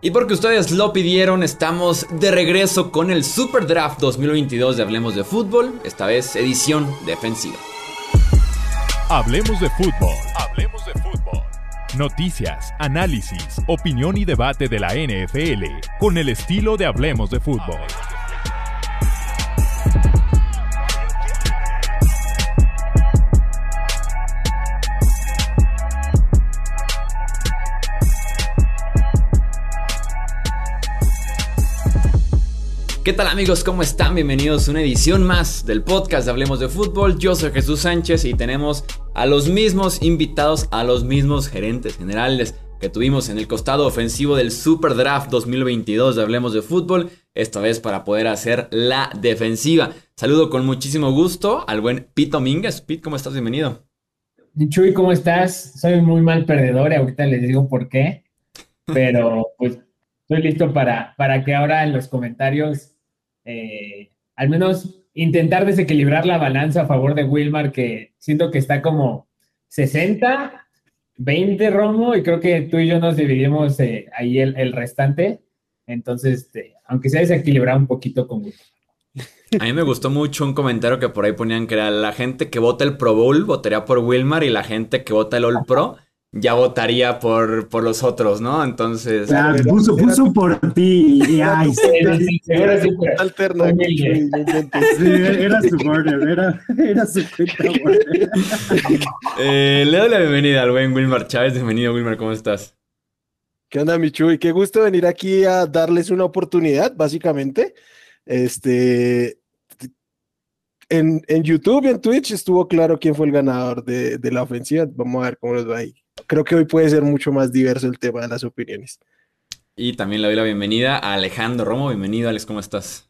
Y porque ustedes lo pidieron, estamos de regreso con el Super Draft 2022 de Hablemos de Fútbol, esta vez edición defensiva. Hablemos de fútbol. Hablemos de fútbol. Noticias, análisis, opinión y debate de la NFL con el estilo de Hablemos de fútbol. ¿Qué tal amigos? ¿Cómo están? Bienvenidos a una edición más del podcast de Hablemos de Fútbol. Yo soy Jesús Sánchez y tenemos a los mismos invitados, a los mismos gerentes generales que tuvimos en el costado ofensivo del Super Draft 2022 de Hablemos de Fútbol, esta vez para poder hacer la defensiva. Saludo con muchísimo gusto al buen Pete Domínguez. Pete, ¿cómo estás? Bienvenido. Chuy, ¿cómo estás? Soy muy mal perdedor y ahorita les digo por qué, pero pues estoy listo para, para que ahora en los comentarios eh, al menos intentar desequilibrar la balanza a favor de Wilmar, que siento que está como 60, 20 Romo, y creo que tú y yo nos dividimos eh, ahí el, restante. Entonces, este, aunque sea desequilibrado un poquito con gusto. A mí me gustó mucho un comentario que por ahí ponían que era la gente que vota el Pro Bowl votaría por Wilmar y la gente que vota el All Pro ya votaría por, por los otros, ¿no? Entonces. Claro, puso, puso por ti. Y, ay, era su alternativa. Sí, era su border, era, era su cuenta eh, le doy la bienvenida al buen Wilmar Chávez. Bienvenido, Wilmar, ¿cómo estás? ¿Qué onda, Michuy? Qué gusto venir aquí a darles una oportunidad, básicamente. Este. En, en YouTube y en Twitch estuvo claro quién fue el ganador de, de la ofensiva. Vamos a ver cómo nos va ahí creo que hoy puede ser mucho más diverso el tema de las opiniones. Y también le doy la bienvenida a Alejandro Romo. Bienvenido, Alex, ¿cómo estás?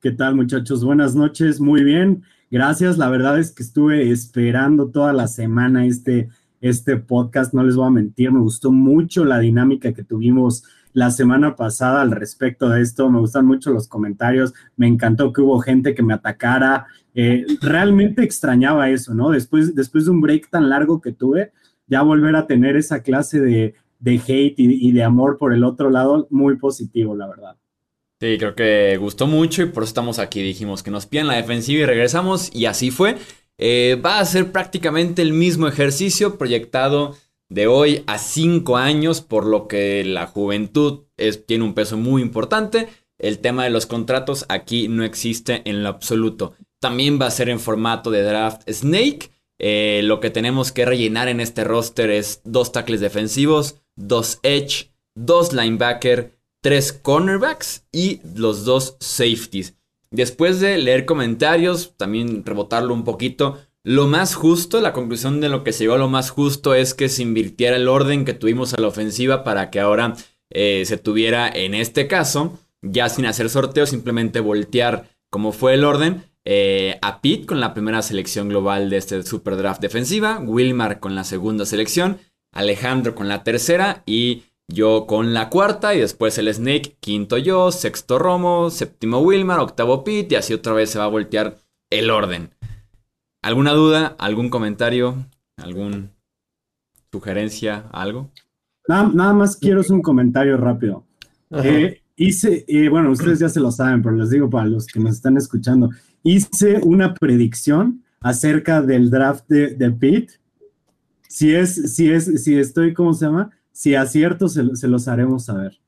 ¿Qué tal, muchachos? Buenas noches, muy bien. Gracias. La verdad es que estuve esperando toda la semana este, este podcast, no les voy a mentir, me gustó mucho la dinámica que tuvimos la semana pasada al respecto de esto. Me gustan mucho los comentarios. Me encantó que hubo gente que me atacara. Eh, realmente extrañaba eso, ¿no? Después, después de un break tan largo que tuve, ya volver a tener esa clase de, hate y, de amor por el otro lado, muy positivo, la verdad. Sí, creo que gustó mucho y por eso estamos aquí. Dijimos que nos piden la defensiva y regresamos y así fue. Eh, va a ser prácticamente el mismo ejercicio proyectado de hoy a cinco años, por lo que la juventud tiene un peso muy importante. El tema de los contratos aquí no existe en lo absoluto. También va a ser en formato de draft Snake. Eh, lo que tenemos que rellenar en este roster es dos tackles defensivos, dos edge, dos linebacker, tres cornerbacks y los dos safeties. Después de leer comentarios, también rebotarlo un poquito, lo más justo, la conclusión de lo que se llegó a lo más justo es que se invirtiera el orden que tuvimos a la ofensiva para que ahora eh, se tuviera en este caso, ya sin hacer sorteo, simplemente voltear como fue el orden eh, a Pete con la primera selección global de este Super Draft defensiva, Wilmar con la segunda selección, Alejandro con la tercera y yo con la cuarta y después el Snake, quinto yo, sexto Romo, séptimo Wilmar, octavo Pete y así otra vez se va a voltear el orden. ¿Alguna duda? ¿Algún comentario? ¿Algún sugerencia? ¿Algo? Nada, más quiero hacer un comentario rápido. Eh, hice, eh, bueno, ustedes ya se lo saben, pero les digo para los que nos están escuchando, hice una predicción acerca del draft de, de Pete. Si es, si es, si estoy, ¿cómo se llama? Si acierto, se, se los haremos saber.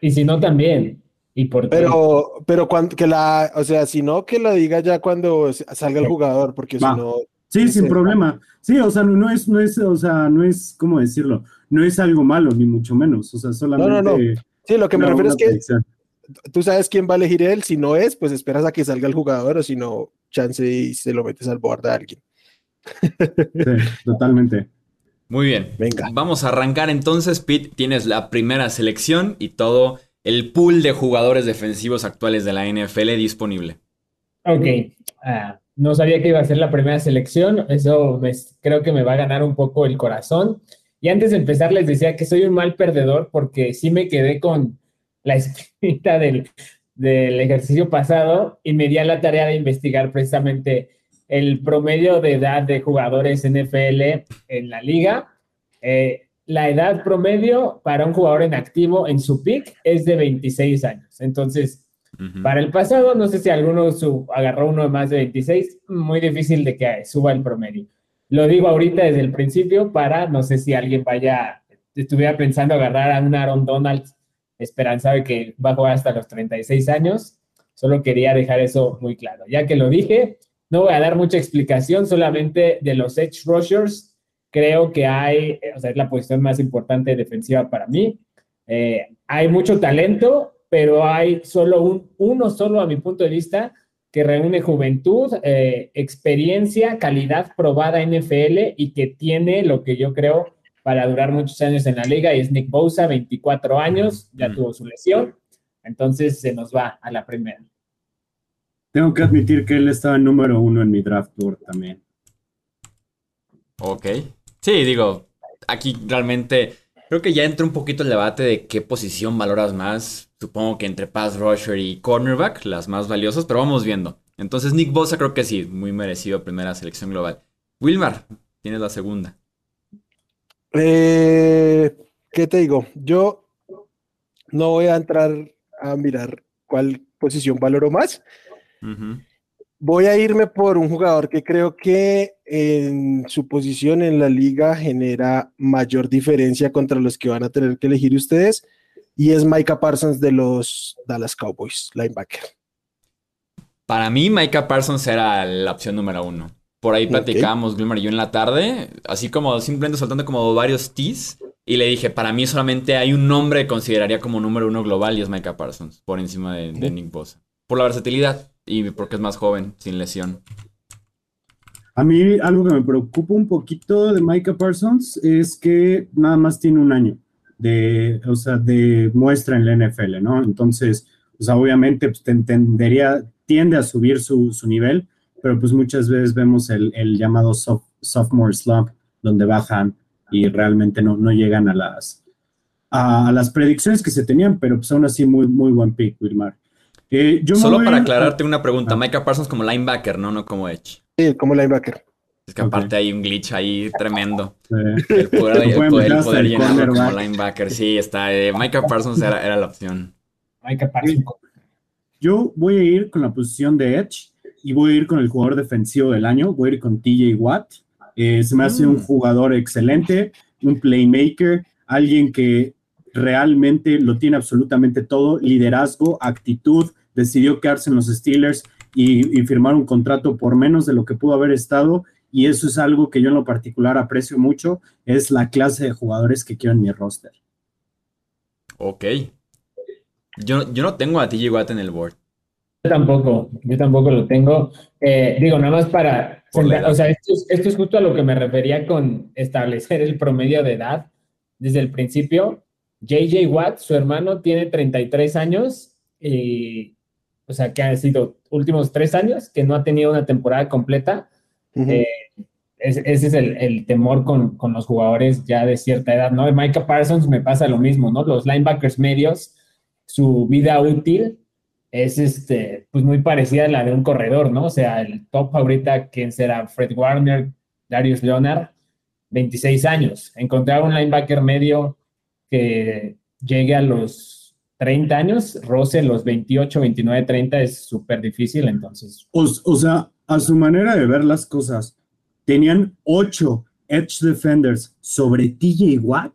Y si no, también. ¿Y por Pero, pero cuando, que la, o sea, si no, que la diga ya cuando salga el jugador, porque si no. Sí, sin problema. Sí, o sea, no, es, no es, o sea, no es, ¿cómo decirlo? No es algo malo, ni mucho menos. O sea, solamente. No, no, no. Sí, lo que me refiero es que tú sabes quién va a elegir él, si no es, pues esperas a que salga el jugador o si no, chance y se lo metes al board a alguien. Sí, totalmente. Muy bien. Venga. Vamos a arrancar entonces, Pete. Tienes la primera selección y todo el pool de jugadores defensivos actuales de la NFL disponible. Ok. Ah, no sabía que iba a ser la primera selección. Eso creo que me va a ganar un poco el corazón. Y antes de empezar les decía que soy un mal perdedor porque sí me quedé con la espinita del, ejercicio pasado y me di a la tarea de investigar precisamente el promedio de edad de jugadores NFL en la liga. Eh, la edad promedio para un jugador en activo en su pick es de 26 años. Entonces, para el pasado, no sé si alguno agarró uno de más de 26, muy difícil de que suba el promedio. Lo digo ahorita desde el principio para, no sé si alguien vaya, estuviera pensando agarrar a un Aaron Donald esperanzado de que va a jugar hasta los 36 años. Solo quería dejar eso muy claro. Ya que lo dije, no voy a dar mucha explicación, solamente de los edge rushers. Creo que hay, o sea, es la posición más importante defensiva para mí. Eh, hay mucho talento, pero hay solo un, uno solo a mi punto de vista que reúne juventud, eh, experiencia, calidad probada en NFL y que tiene lo que yo creo para durar muchos años en la liga y es Nick Bosa, 24 años, ya tuvo su lesión, entonces se nos va a la primera. Tengo que admitir que él estaba en número uno en mi draft tour también. Ok. Sí, digo, aquí realmente Creo que ya entra un poquito el debate de qué posición valoras más. Supongo que entre pass rusher y cornerback, las más valiosas, pero vamos viendo. Entonces, Nick Bosa creo que sí, muy merecido primera selección global. Wilmar, tienes la segunda. Eh, ¿Qué te digo? Yo no voy a entrar a mirar cuál posición valoro más. Voy a irme por un jugador que creo que en su posición en la liga genera mayor diferencia contra los que van a tener que elegir ustedes, y es Micah Parsons de los Dallas Cowboys, linebacker. Para mí, Micah Parsons era la opción número uno. Por ahí platicábamos, Wilmer y yo en la tarde, así como simplemente soltando como varios teas, y le dije, para mí solamente hay un nombre que consideraría como número uno global y es Micah Parsons, por encima de, de Nick Bosa. Por la versatilidad y porque es más joven, sin lesión. A mí algo que me preocupa un poquito de Micah Parsons es que nada más tiene un año de, o sea, de muestra en la NFL, ¿no? Entonces, pues obviamente pues, tendería, tiende a subir su, nivel, pero pues muchas veces vemos el, llamado sophomore slump, donde bajan y realmente no, no llegan a las, a, las predicciones que se tenían, pero pues aún así muy, muy buen pick, Wilmar. Eh, Solo para aclararte una pregunta, ah. Micah Parsons como linebacker, ¿no? No como edge. Sí, como linebacker. Es que aparte hay un glitch ahí tremendo. El poder, el poder, llenarlo como linebacker. Sí, está. Eh, Micah Parsons era, la opción. Micah Parsons. Yo voy a ir con la posición de Edge y voy a ir con el jugador defensivo del año. Voy a ir con TJ Watt. Eh, se me hace un mm. jugador excelente, un playmaker, alguien que realmente lo tiene absolutamente todo: liderazgo, actitud, decidió quedarse en los Steelers y, firmar un contrato por menos de lo que pudo haber estado. Y eso es algo que yo en lo particular aprecio mucho, es la clase de jugadores que quiero en mi roster. Ok. Yo, yo no tengo a TJ Watt en el board. Yo tampoco, yo tampoco lo tengo. Eh, digo, nada más para, o sea, esto es, esto es, justo a lo que me refería con establecer el promedio de edad desde el principio. JJ Watt, su hermano, tiene 33 años y o sea, que ha sido últimos tres años, que no ha tenido una temporada completa. Eh, ese es el, temor con, los jugadores ya de cierta edad, ¿no? Micah Parsons me pasa lo mismo, ¿no? Los linebackers medios, su vida útil es este, pues muy parecida a la de un corredor, ¿no? O sea, el top ahorita, ¿quién será? Fred Warner, Darius Leonard, 26 años. Encontrar un linebacker medio que llegue a los 30 años, roce los 28, 29, 30 es súper difícil, entonces. O, sea, a su manera de ver las cosas, tenían 8 Edge Defenders sobre TJ Watt.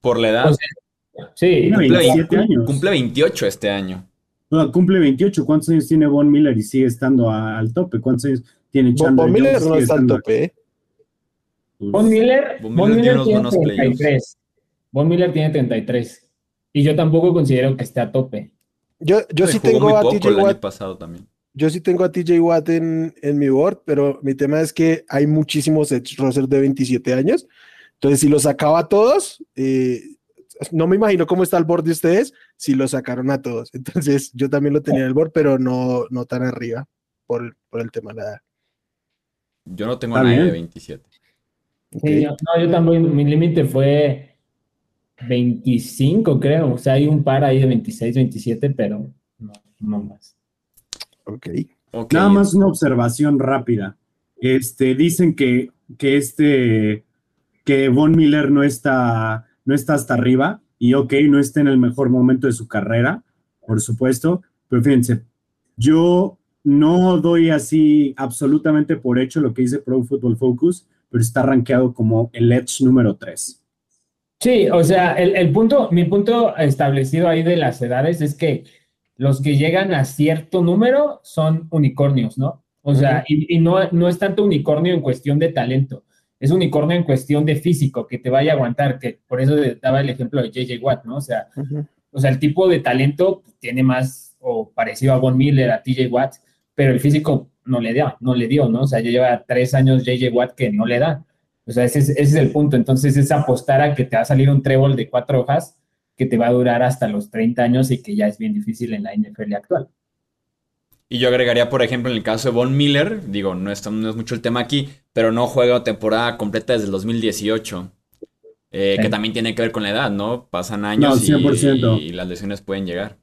Por la edad. sí, cumple, 27 años. cumple 28 este año. cumple 28. ¿Cuántos años tiene Von Miller y sigue estando al tope? ¿Cuántos años tiene Chandler Von Miller no está al tope. ¿eh? Von Miller, Von Miller, tiene 33. Von Miller tiene 33. Y yo tampoco considero que esté a tope. Yo, yo sí tengo a TJ Watt. pasado también. Yo sí tengo a TJ Watt en, mi board, pero mi tema es que hay muchísimos edge rushers de 27 años. Entonces, si los sacaba a todos, eh, no me imagino cómo está el board de ustedes si los sacaron a todos. Entonces, yo también lo tenía en el board, pero no, no tan arriba por, el tema de la edad. Yo no tengo a nadie de 27. no, yo también, mi límite fue 25, creo. O sea, hay un par ahí de 26, 27, pero no, más. Ok. Nada más una observación rápida. Este, dicen que, que este que Von Miller no está, no está hasta arriba y ok, no está en el mejor momento de su carrera, por supuesto, pero fíjense, yo no doy así absolutamente por hecho lo que dice Pro Football Focus, pero está rankeado como el Edge número 3. Sí, o sea, el, punto, mi punto establecido ahí de las edades es que los que llegan a cierto número son unicornios, ¿no? O sea, y, no, no es tanto unicornio en cuestión de talento, es unicornio en cuestión de físico, que te vaya a aguantar, que por eso daba el ejemplo de JJ Watt, ¿no? O sea, o sea el tipo de talento tiene más o parecido a Von Miller, a TJ Watt, pero el físico no le dio, no le dio, ¿no? O sea, ya lleva tres años JJ Watt que no le da. O sea, ese es, el punto. Entonces, es apostar a que te va a salir un trébol de cuatro hojas que te va a durar hasta los 30 años y que ya es bien difícil en la NFL actual. Y yo agregaría, por ejemplo, en el caso de Von Miller, digo, no es, no es mucho el tema aquí, pero no juega temporada completa desde el 2018. Eh, que también tiene que ver con la edad, ¿no? Pasan años y, las lesiones pueden llegar.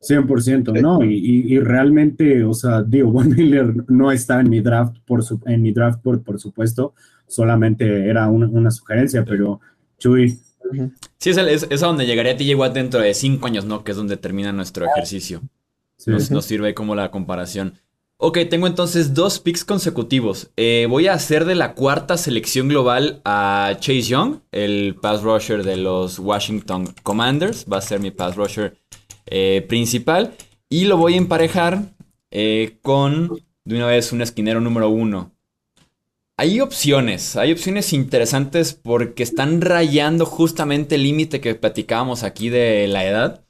100%, ¿no? Y, realmente, o sea, digo, Von Miller no está en mi draft, por su, en mi draft por, por supuesto, solamente era una, sugerencia, pero Chuy. Sí, es, es, a donde llegaría TJ Watt dentro de cinco años, ¿no? Que es donde termina nuestro ejercicio. Nos, sirve como la comparación. Ok, tengo entonces dos picks consecutivos. Eh, voy a hacer de la cuarta selección global a Chase Young, el pass rusher de los Washington Commanders. Va a ser mi pass rusher eh, principal. Y lo voy a emparejar eh, con, de una vez, un esquinero número uno. Hay opciones, hay opciones interesantes porque están rayando justamente el límite que platicábamos aquí de la edad.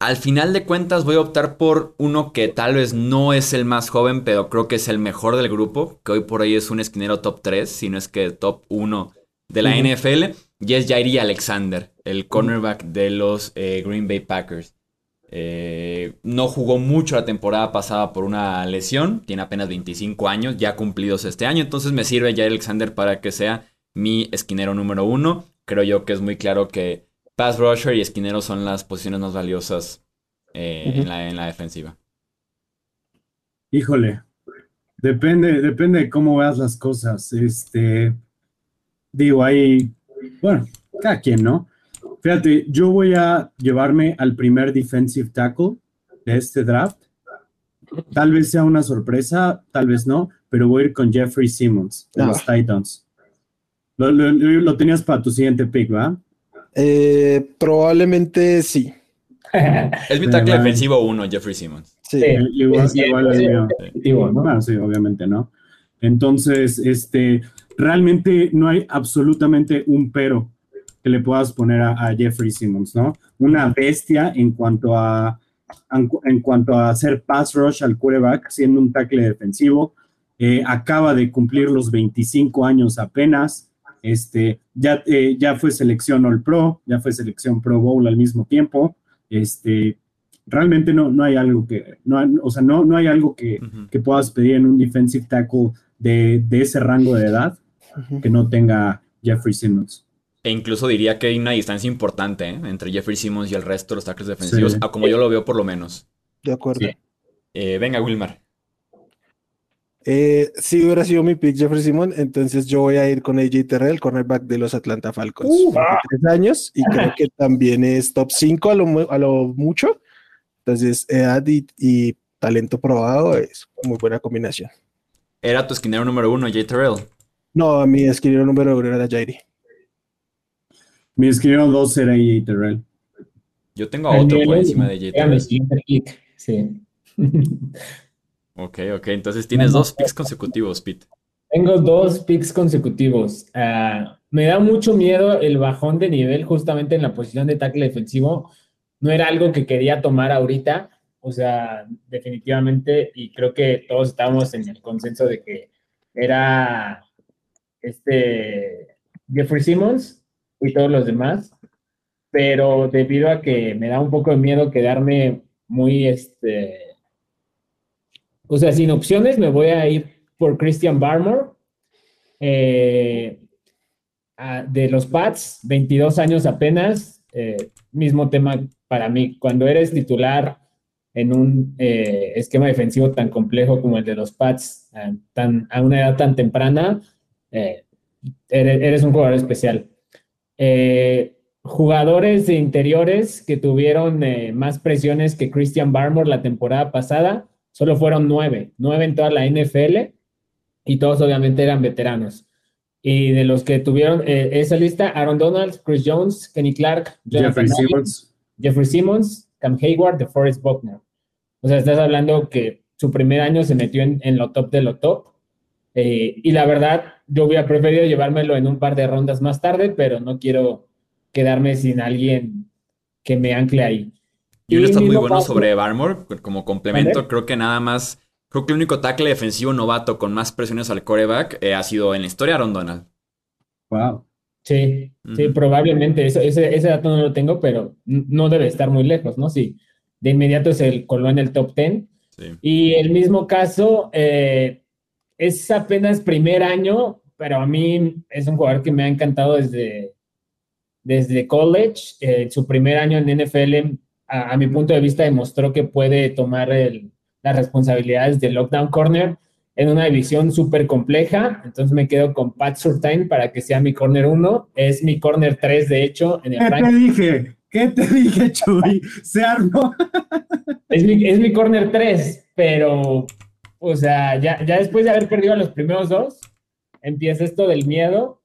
Al final de cuentas voy a optar por uno que tal vez no es el más joven, pero creo que es el mejor del grupo, que hoy por hoy es un esquinero top 3, si no es que top 1 de la NFL, y es Jairi Alexander, el cornerback de los eh, Green Bay Packers. Eh, no jugó mucho la temporada pasada por una lesión, tiene apenas 25 años, ya cumplidos este año, entonces me sirve Jair Alexander para que sea mi esquinero número uno. Creo yo que es muy claro que pass rusher y esquinero son las posiciones más valiosas eh, en, la, en, la, defensiva. Híjole, depende, depende de cómo veas las cosas. Este, digo, ahí, bueno, cada quien, ¿no? Fíjate, yo voy a llevarme al primer defensive tackle de este draft. Tal vez sea una sorpresa, tal vez no, pero voy a ir con Jeffrey Simmons de los ah. Titans. Lo, lo, tenías para tu siguiente pick, ¿va? Eh, probablemente sí. es mi tackle defensivo uno, Jeffrey Simmons. Sí, igual, igual sí, obviamente, ¿no? Entonces, este, realmente no hay absolutamente un pero que le puedas poner a, Jeffrey Simmons, ¿no? Una bestia en cuanto a en, cuanto a hacer pass rush al quarterback, siendo un tackle defensivo. Eh, acaba de cumplir los 25 años apenas. Este, ya, eh, ya fue selección All Pro, ya fue selección Pro Bowl al mismo tiempo. Este, realmente no, no hay algo que, no, o sea, no, no hay algo que, puedas pedir en un defensive tackle de, ese rango de edad que no tenga Jeffrey Simmons. E incluso diría que hay una distancia importante ¿eh? entre Jeffrey Simmons y el resto de los tackles defensivos, como yo lo veo por lo menos. De acuerdo. Eh, venga, Wilmar. Eh, si hubiera sido mi pick Jeffrey Simon, entonces yo voy a ir con AJ Terrell, cornerback de los Atlanta Falcons. Uh, tres años y creo que también es top 5 a lo, a lo mucho. Entonces, edad y, talento probado es muy buena combinación. ¿Era tu esquinero número uno, AJ Terrell? No, mi esquinero número uno era Jairi. Mi esquinero dos era AJ Terrell. Yo tengo a otro por encima de AJ Terrell. Sí. Ok, ok. Entonces tienes dos picks consecutivos, Pete. Tengo dos picks consecutivos. Ah, me da mucho miedo el bajón de nivel justamente en la posición de tackle defensivo. No era algo que quería tomar ahorita. O sea, definitivamente, y creo que todos estábamos en el consenso de que era este Jeffrey Simmons y todos los demás. Pero debido a que me da un poco de miedo quedarme muy este o sea, sin opciones me voy a ir por Christian Barmore. Eh, de los Pats, 22 años apenas. Eh, mismo tema para mí. Cuando eres titular en un eh, esquema defensivo tan complejo como el de los Pats, tan, a una edad tan temprana, eres, un jugador especial. Eh, jugadores de interiores que tuvieron eh, más presiones que Christian Barmore la temporada pasada, solo fueron nueve, nueve en toda la NFL y todos obviamente eran veteranos. Y de los que tuvieron eh, esa lista, Aaron Donald, Chris Jones, Kenny Clark, Jeffrey Simmons. Jeffrey Simmons, Cam Hayward, de Forrest Buckner. O sea, estás hablando que su primer año se metió en, en lo top de lo top. Eh, y la verdad, yo hubiera preferido llevármelo en un par de rondas más tarde, pero no quiero quedarme sin alguien que me ancle ahí. Y uno está muy bueno sobre Barmore, como complemento, creo que nada más, creo que el único tackle defensivo novato con más presiones al coreback eh, ha sido en la historia Aaron Donald. Wow. Sí, sí, probablemente, ese, ese dato no lo tengo, pero no debe estar muy lejos, ¿no? Sí, de inmediato se el, coló en el top 10. Y el mismo caso, eh, es apenas primer año, pero a mí es un jugador que me ha encantado desde, desde college. Eh, su primer año en NFL, a, mi punto de vista, demostró que puede tomar las responsabilidades de lockdown corner en una división súper compleja. Entonces me quedo con Pat Surtain para que sea mi corner 1. Es mi corner 3, de hecho, en el ¿Qué te dije? ¿Qué te dije, Chuy? Se armó. es, mi, es mi corner 3, pero, o sea, ya, ya después de haber perdido a los primeros dos, empieza esto del miedo.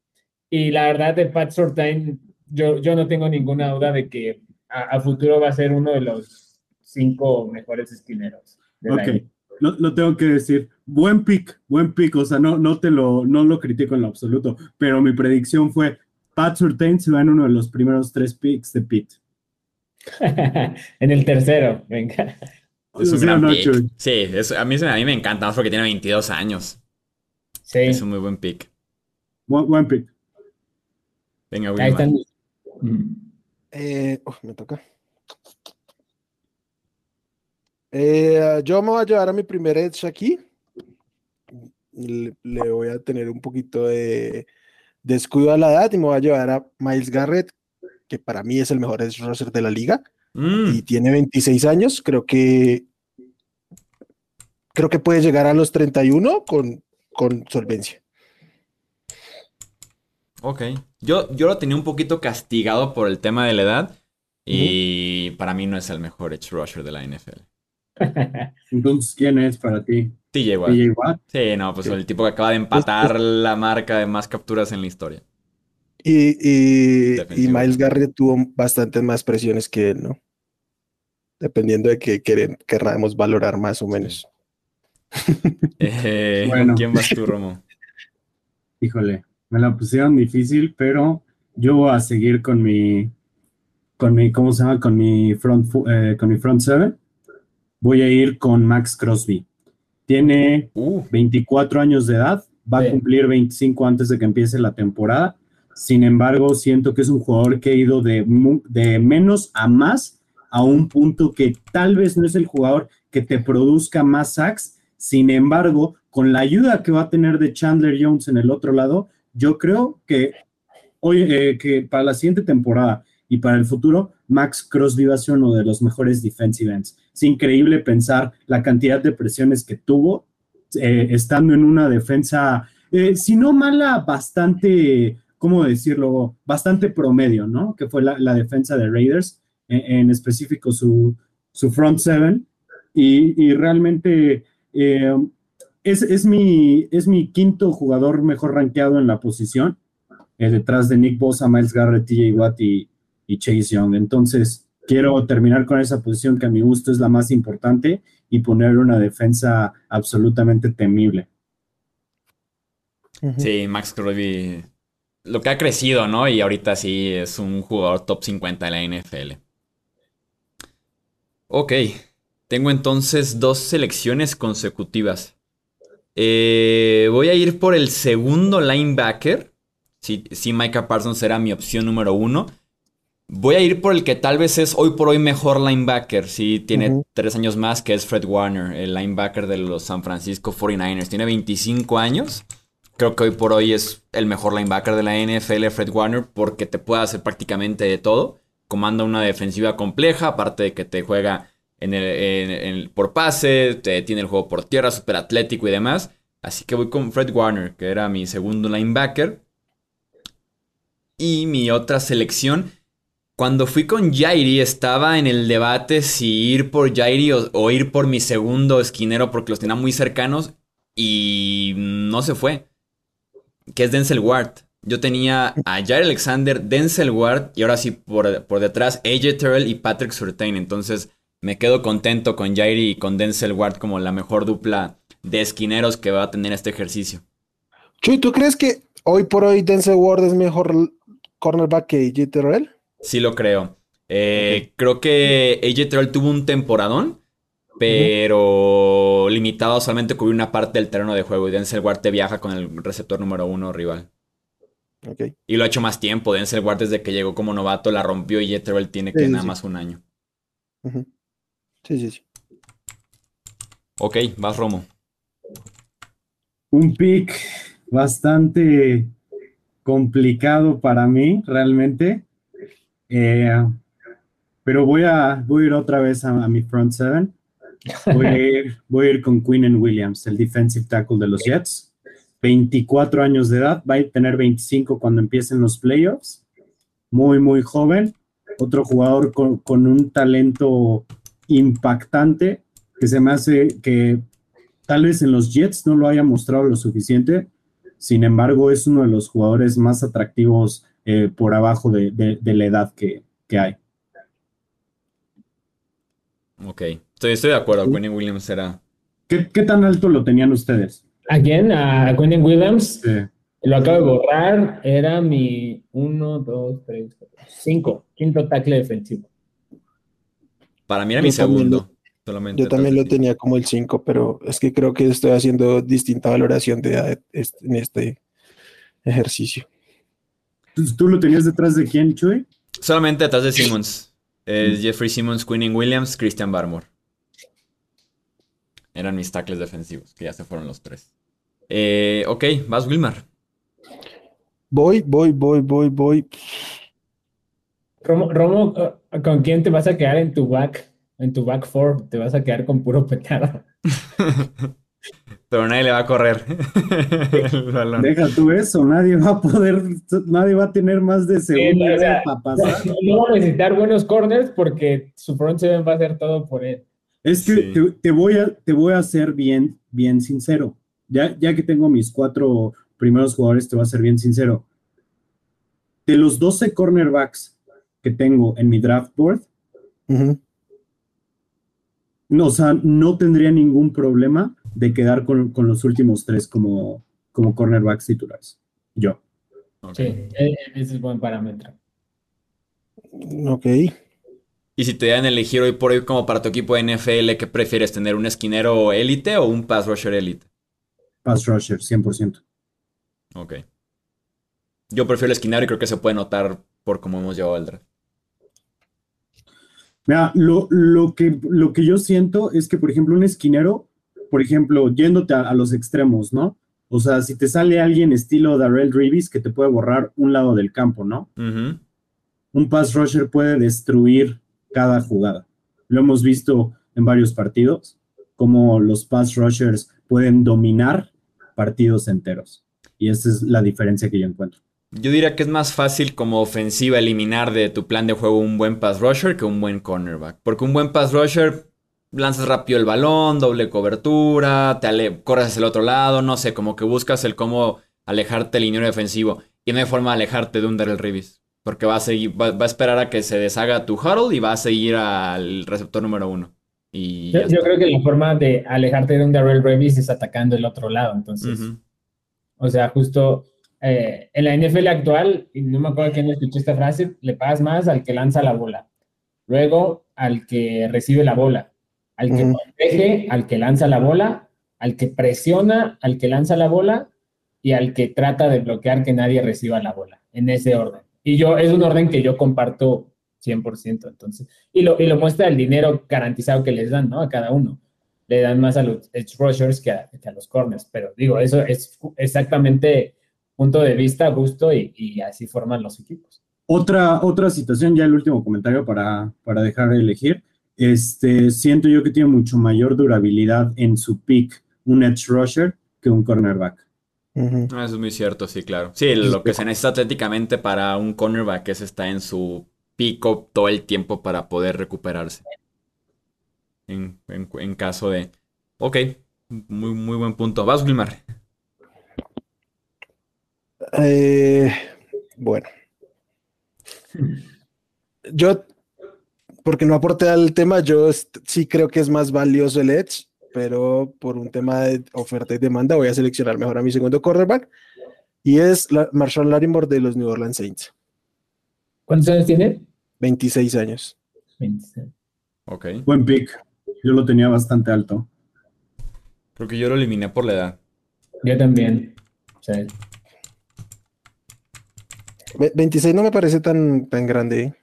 Y la verdad de Pat Surtain yo, yo no tengo ninguna duda de que a, futuro va a ser uno de los cinco mejores esquineros. Ok, lo, tengo que decir. Buen pick, buen pick, o sea, no, no te lo, no lo critico en lo absoluto, pero mi predicción fue Pat Surtain se va en uno de los primeros tres picks de Pitt. en el tercero, venga. Es un gran pick. Sí, a, mí, a mí me encanta, más porque tiene 22 años. Sí. Es un muy buen pick. Buen, pick. Venga, Ahí están eh, me toca. Eh, yo me voy a llevar a mi primer edge aquí. Le, voy a tener un poquito de descuido a la edad y me voy a llevar a Miles Garrett, que para mí es el mejor edge rusher de la liga. Mm. Y tiene 26 años. Creo que creo que puede llegar a los 31 con, con solvencia. Ok. Yo, yo lo tenía un poquito castigado por el tema de la edad. Y para mí no es el mejor edge rusher de la NFL. Entonces, ¿quién es para ti? TJ Watt. Sí, no, pues el tipo que acaba de empatar la marca de más capturas en la historia. Y, y, Miles Garrett tuvo bastantes más presiones que él, ¿no? Dependiendo de qué querramos valorar más o menos. Eh, ¿Quién vas tú, Romo? Híjole, me la pusieron difícil, pero yo voy a seguir con mi, con mi, ¿cómo se llama? Con mi front, eh, con mi front seven. Voy a ir con Max Crosby. Tiene 24 uh. años de edad, va a cumplir 25 antes de que empiece la temporada. Sin embargo, siento que es un jugador que ha ido de, de menos a más a un punto que tal vez no es el jugador que te produzca más sacks. Sin embargo, con la ayuda que va a tener de Chandler Jones en el otro lado, yo creo que hoy, eh, que para la siguiente temporada y para el futuro, Max Crosby va a ser uno de los mejores defensive ends. Es increíble pensar la cantidad de presiones que tuvo eh, estando en una defensa, eh, si no mala, bastante, ¿cómo decirlo? Bastante promedio, ¿no? Que fue la, defensa de Raiders, en, específico su, su, front seven. Y, y realmente es, mi, es mi quinto jugador mejor rankeado en la posición, eh, detrás de Nick Bosa, Miles Garrett, TJ Watt y, Chase Young. Entonces, quiero terminar con esa posición que a mi gusto es la más importante y poner una defensa absolutamente temible. Sí, Max Crosby, lo que ha crecido, ¿no? Y ahorita sí es un jugador top 50 de la NFL. Ok, tengo entonces dos selecciones consecutivas. Eh, voy a ir por el segundo linebacker. Si, si Micah Parsons será mi opción número uno. Voy a ir por el que tal vez es hoy por hoy mejor linebacker. Si tiene tres años más, que es Fred Warner, el linebacker de los San Francisco 49ers. Tiene 25 años. Creo que hoy por hoy es el mejor linebacker de la NFL, Fred Warner, porque te puede hacer prácticamente de todo. Comanda una defensiva compleja, aparte de que te juega en el, por pase, tiene el juego por tierra, súper atlético y demás. Así que voy con Fred Warner, que era mi segundo linebacker. Y mi otra selección, cuando fui con Jairi estaba en el debate si ir por Jairi o, ir por mi segundo esquinero porque los tenía muy cercanos y no se fue. Que es Denzel Ward. Yo tenía a Jair Alexander, Denzel Ward y ahora sí por, por detrás AJ Terrell y Patrick Surtain. Entonces me quedo contento con Jairi y con Denzel Ward como la mejor dupla de esquineros que va a tener este ejercicio. Chuy, ¿tú crees que hoy por hoy Denzel Ward es mejor cornerback que AJ Terrell? Sí lo creo. Eh, creo que AJ Terrell tuvo un temporadón, pero limitado solamente cubrir una parte del terreno de juego. Y Denzel Ward te viaja con el receptor número uno rival. Y lo ha hecho más tiempo. Denzel Ward desde que llegó como novato la rompió y Terrell tiene que nada más un año. Sí, sí, sí. Ok, vas Romo. Un pick bastante complicado para mí, realmente. Eh, pero voy a, voy a ir otra vez a, mi front seven. Voy a, ir, voy a ir con Quinn Williams, el defensive tackle de los Jets. 24 años de edad, va a tener 25 cuando empiecen los playoffs. Muy, muy joven. Otro jugador con, con un talento impactante que se me hace que tal vez en los Jets no lo haya mostrado lo suficiente, sin embargo es uno de los jugadores más atractivos eh, por abajo de, la edad que, hay. Ok, estoy, de acuerdo, Quinn Williams era... ¿Qué, tan alto lo tenían ustedes? ¿A quién? ¿A Quinn Williams? Lo acabo de borrar, era mi 1, 2, 3, 4, 5, quinto tackle defensivo. Para mí era mi segundo yo también lo tenía como el 5, pero es que creo que estoy haciendo distinta valoración de en este ejercicio. ¿Tú lo tenías detrás de quién, Chuy? Solamente detrás de Simmons. Jeffrey Simmons, Quinning Williams, Christian Barmore. Eran mis tackles defensivos, que ya se fueron los tres. Eh, ok, vas Wilmar. Voy, voy, voy, voy, voy. Romo, Romo, ¿con quién te vas a quedar en tu back? en tu back four te vas a quedar con puro petardo. Pero nadie le va a correr Deja tú eso, nadie va a poder, nadie va a tener más de segundo para pasar. No va a necesitar buenos corners porque su front seven va a hacer todo por él. Es que te, voy a, te voy a ser bien, bien sincero. Ya, ya que tengo mis cuatro primeros jugadores, te voy a ser bien sincero. De los 12 cornerbacks que tengo en mi draft board, no, o sea, no tendría ningún problema de quedar con, los últimos tres como, como cornerbacks titulares. Yo. Sí, e, ese es buen parámetro. Ok. Y si te dan elegir hoy por hoy como para tu equipo de NFL, ¿qué prefieres? ¿Tener un esquinero élite o un pass rusher élite? Pass rusher, 100%. Ok. Yo prefiero el esquinero y creo que se puede notar por cómo hemos llevado el draft. Mira, lo, que, lo que yo siento es que, por ejemplo, un esquinero, por ejemplo, yéndote a, los extremos, ¿no? O sea, si te sale alguien estilo Darrell Reeves que te puede borrar un lado del campo, ¿no? Un pass rusher puede destruir cada jugada. Lo hemos visto en varios partidos, como los pass rushers pueden dominar partidos enteros. Y esa es la diferencia que yo encuentro. Yo diría que es más fácil como ofensiva eliminar de tu plan de juego un buen pass rusher que un buen cornerback. Porque un buen pass rusher lanzas rápido el balón, doble cobertura, te corres hacia el otro lado, no sé, como que buscas el cómo alejarte del liniero defensivo. Y no hay forma de alejarte de un Daryl Reeves. Porque va a seguir, va, a esperar a que se deshaga tu huddle y va a seguir al receptor número uno. Y yo, creo que la forma de alejarte de un Darrell Reeves es atacando el otro lado. Entonces, o sea, justo eh, en la NFL actual, y no me acuerdo quién escuchó esta frase, le pagas más al que lanza la bola, luego al que recibe la bola, al que protege, al que lanza la bola, al que presiona, al que lanza la bola y al que trata de bloquear que nadie reciba la bola, en ese orden. Y yo, es un orden que yo comparto 100%, entonces, y lo, y lo muestra el dinero garantizado que les dan, ¿no? A cada uno. Le dan más a los edge rushers que a, que a los corners, pero digo, eso es exactamente punto de vista, gusto y, así forman los equipos. Otra, otra situación, ya el último comentario para, para dejar de elegir. Este, siento yo que tiene mucho mayor durabilidad en su pick un edge rusher que un cornerback. Ah, Eso es muy cierto, sí, claro. Sí, lo que se necesita atléticamente para un cornerback es estar en su pico todo el tiempo para poder recuperarse. En, en- caso de... Ok, muy, muy buen punto. Vas, Wilmar. Eh, bueno. Yo, porque no aporté al tema, yo sí creo que es más valioso el Edge, pero por un tema de oferta y demanda voy a seleccionar mejor a mi segundo cornerback y es Marshall Lattimore de los New Orleans Saints, ¿Cuántos años tiene? 26 años. 26. Ok. Buen pick. Yo lo tenía bastante alto. Creo que yo lo eliminé por la edad. Yo también. O sea, Ve- 26 no me parece tan, tan grande. ¿eh?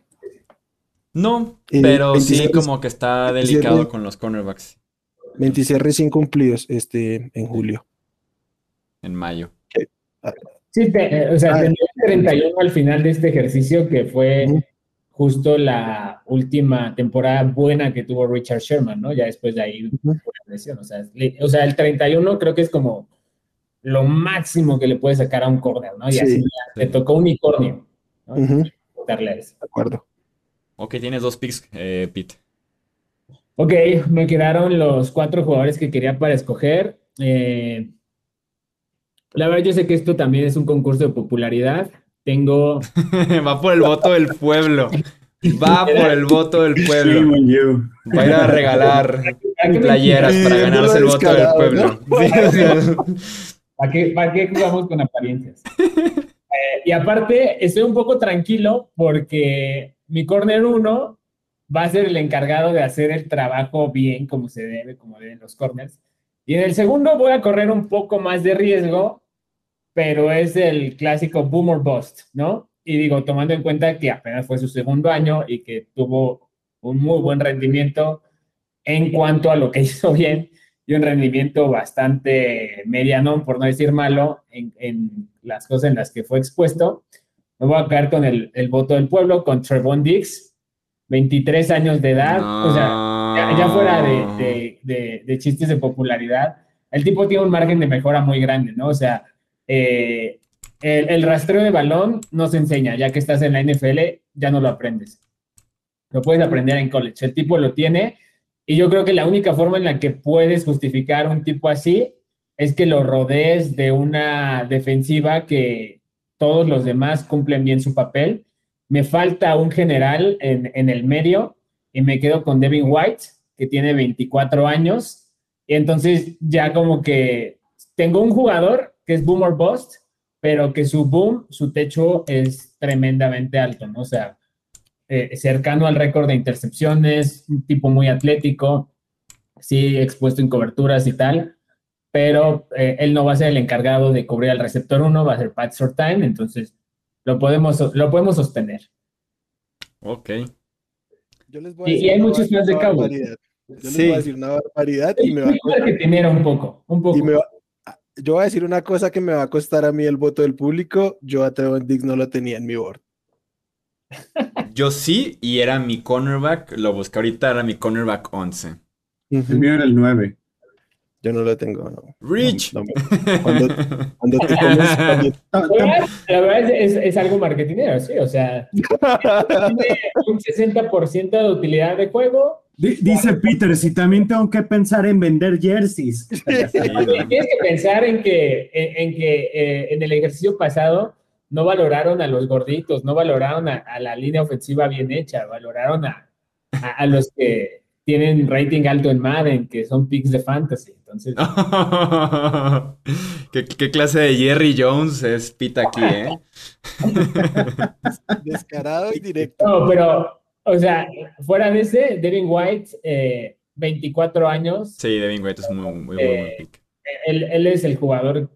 No, Eh, pero sí 27 como que está 27. delicado con los cornerbacks 26 recién cumplidos este, en julio. en mayo. sí, te- eh, o sea, Ah. tenía 31 al final de este ejercicio, que fue justo la última temporada buena que tuvo Richard Sherman, ¿no? Ya después de ahí, fue la lesión. O sea, le- o sea, el 31 creo que es como lo máximo que le puede sacar a un corner, ¿no? Y Sí. así ya te tocó unicornio, ¿no? Darle a eso. de acuerdo. Ok, tienes dos picks, eh, Pete. Ok, me quedaron los cuatro jugadores que quería para escoger. Eh, la verdad, yo sé que esto también es un concurso de popularidad. Tengo, Va por el voto del pueblo. Va por el voto del pueblo. Va a ir a regalar ¿Para qué me- playeras para ganarse el voto del pueblo. ¿Para qué, para qué jugamos con apariencias? Eh, y aparte, estoy un poco tranquilo porque mi corner 1 va a ser el encargado de hacer el trabajo bien, como se debe, como deben los corners. Y en el segundo voy a correr un poco más de riesgo, pero es el clásico boomer bust, ¿no? Y digo, tomando en cuenta que apenas fue su segundo año y que tuvo un muy buen rendimiento en cuanto a lo que hizo bien y un rendimiento bastante mediano, por no decir malo, en, las cosas en las que fue expuesto. Me voy a quedar con el, voto del pueblo, con Trevon Diggs, 23 años de edad, o sea, ya, ya fuera de, de- de- de chistes de popularidad, el tipo tiene un margen de mejora muy grande, ¿no? O sea, eh, el, el rastreo de balón no se enseña, ya que estás en la NFL, ya no lo aprendes. Lo puedes aprender en college. El tipo lo tiene y yo creo que la única forma en la que puedes justificar un tipo así es que lo rodees de una defensiva que todos los demás cumplen bien su papel. Me falta un general en, en el medio y me quedo con Devin White, que tiene 24 años. Y entonces ya como que tengo un jugador que es boomer bust, pero que su boom, su techo es tremendamente alto, ¿no? O sea, eh, cercano al récord de intercepciones, un tipo muy atlético, sí expuesto en coberturas y tal, pero eh, él no va a ser el encargado de cubrir al receptor 1, va a ser Pat Surtain, entonces lo podemos, lo podemos sostener. Ok. Yo les voy Y- a y decir hay muchos fans de una Cowboys. barbaridad. Yo les Sí. voy a decir una barbaridad y me va a marketinero un poco, un poco. Y me va- yo voy a decir una cosa que me va a costar a mí el voto del público. Yo a Trevon Diggs no lo tenía en mi board. Yo sí, y era mi cornerback. Lo busqué ahorita, era mi cornerback 11. Ujú. El mío era el 9. Yo no lo tengo. no. Rich. No, no, cuando, cuando te comes- cuando- La verdad, la verdad es, es- algo marketinero, sí, o sea, tiene un 60% de utilidad de juego. Di- Dice Peter, si también tengo que pensar en vender jerseys. Sí, Tienes que pensar en que, en, en que eh, en el ejercicio pasado no valoraron a los gorditos, no valoraron a, a la línea ofensiva bien hecha, valoraron a, a- a los que tienen rating alto en Madden, que son picks de fantasy. Entonces, ¿Qué, qué clase de Jerry Jones es Pete aquí, eh? descarado y directo. no, pero, o sea, fuera de ese, Devin White, eh, 24 años, Sí, Devin White es muy, muy, muy buen Eh, pick. él, él es el jugador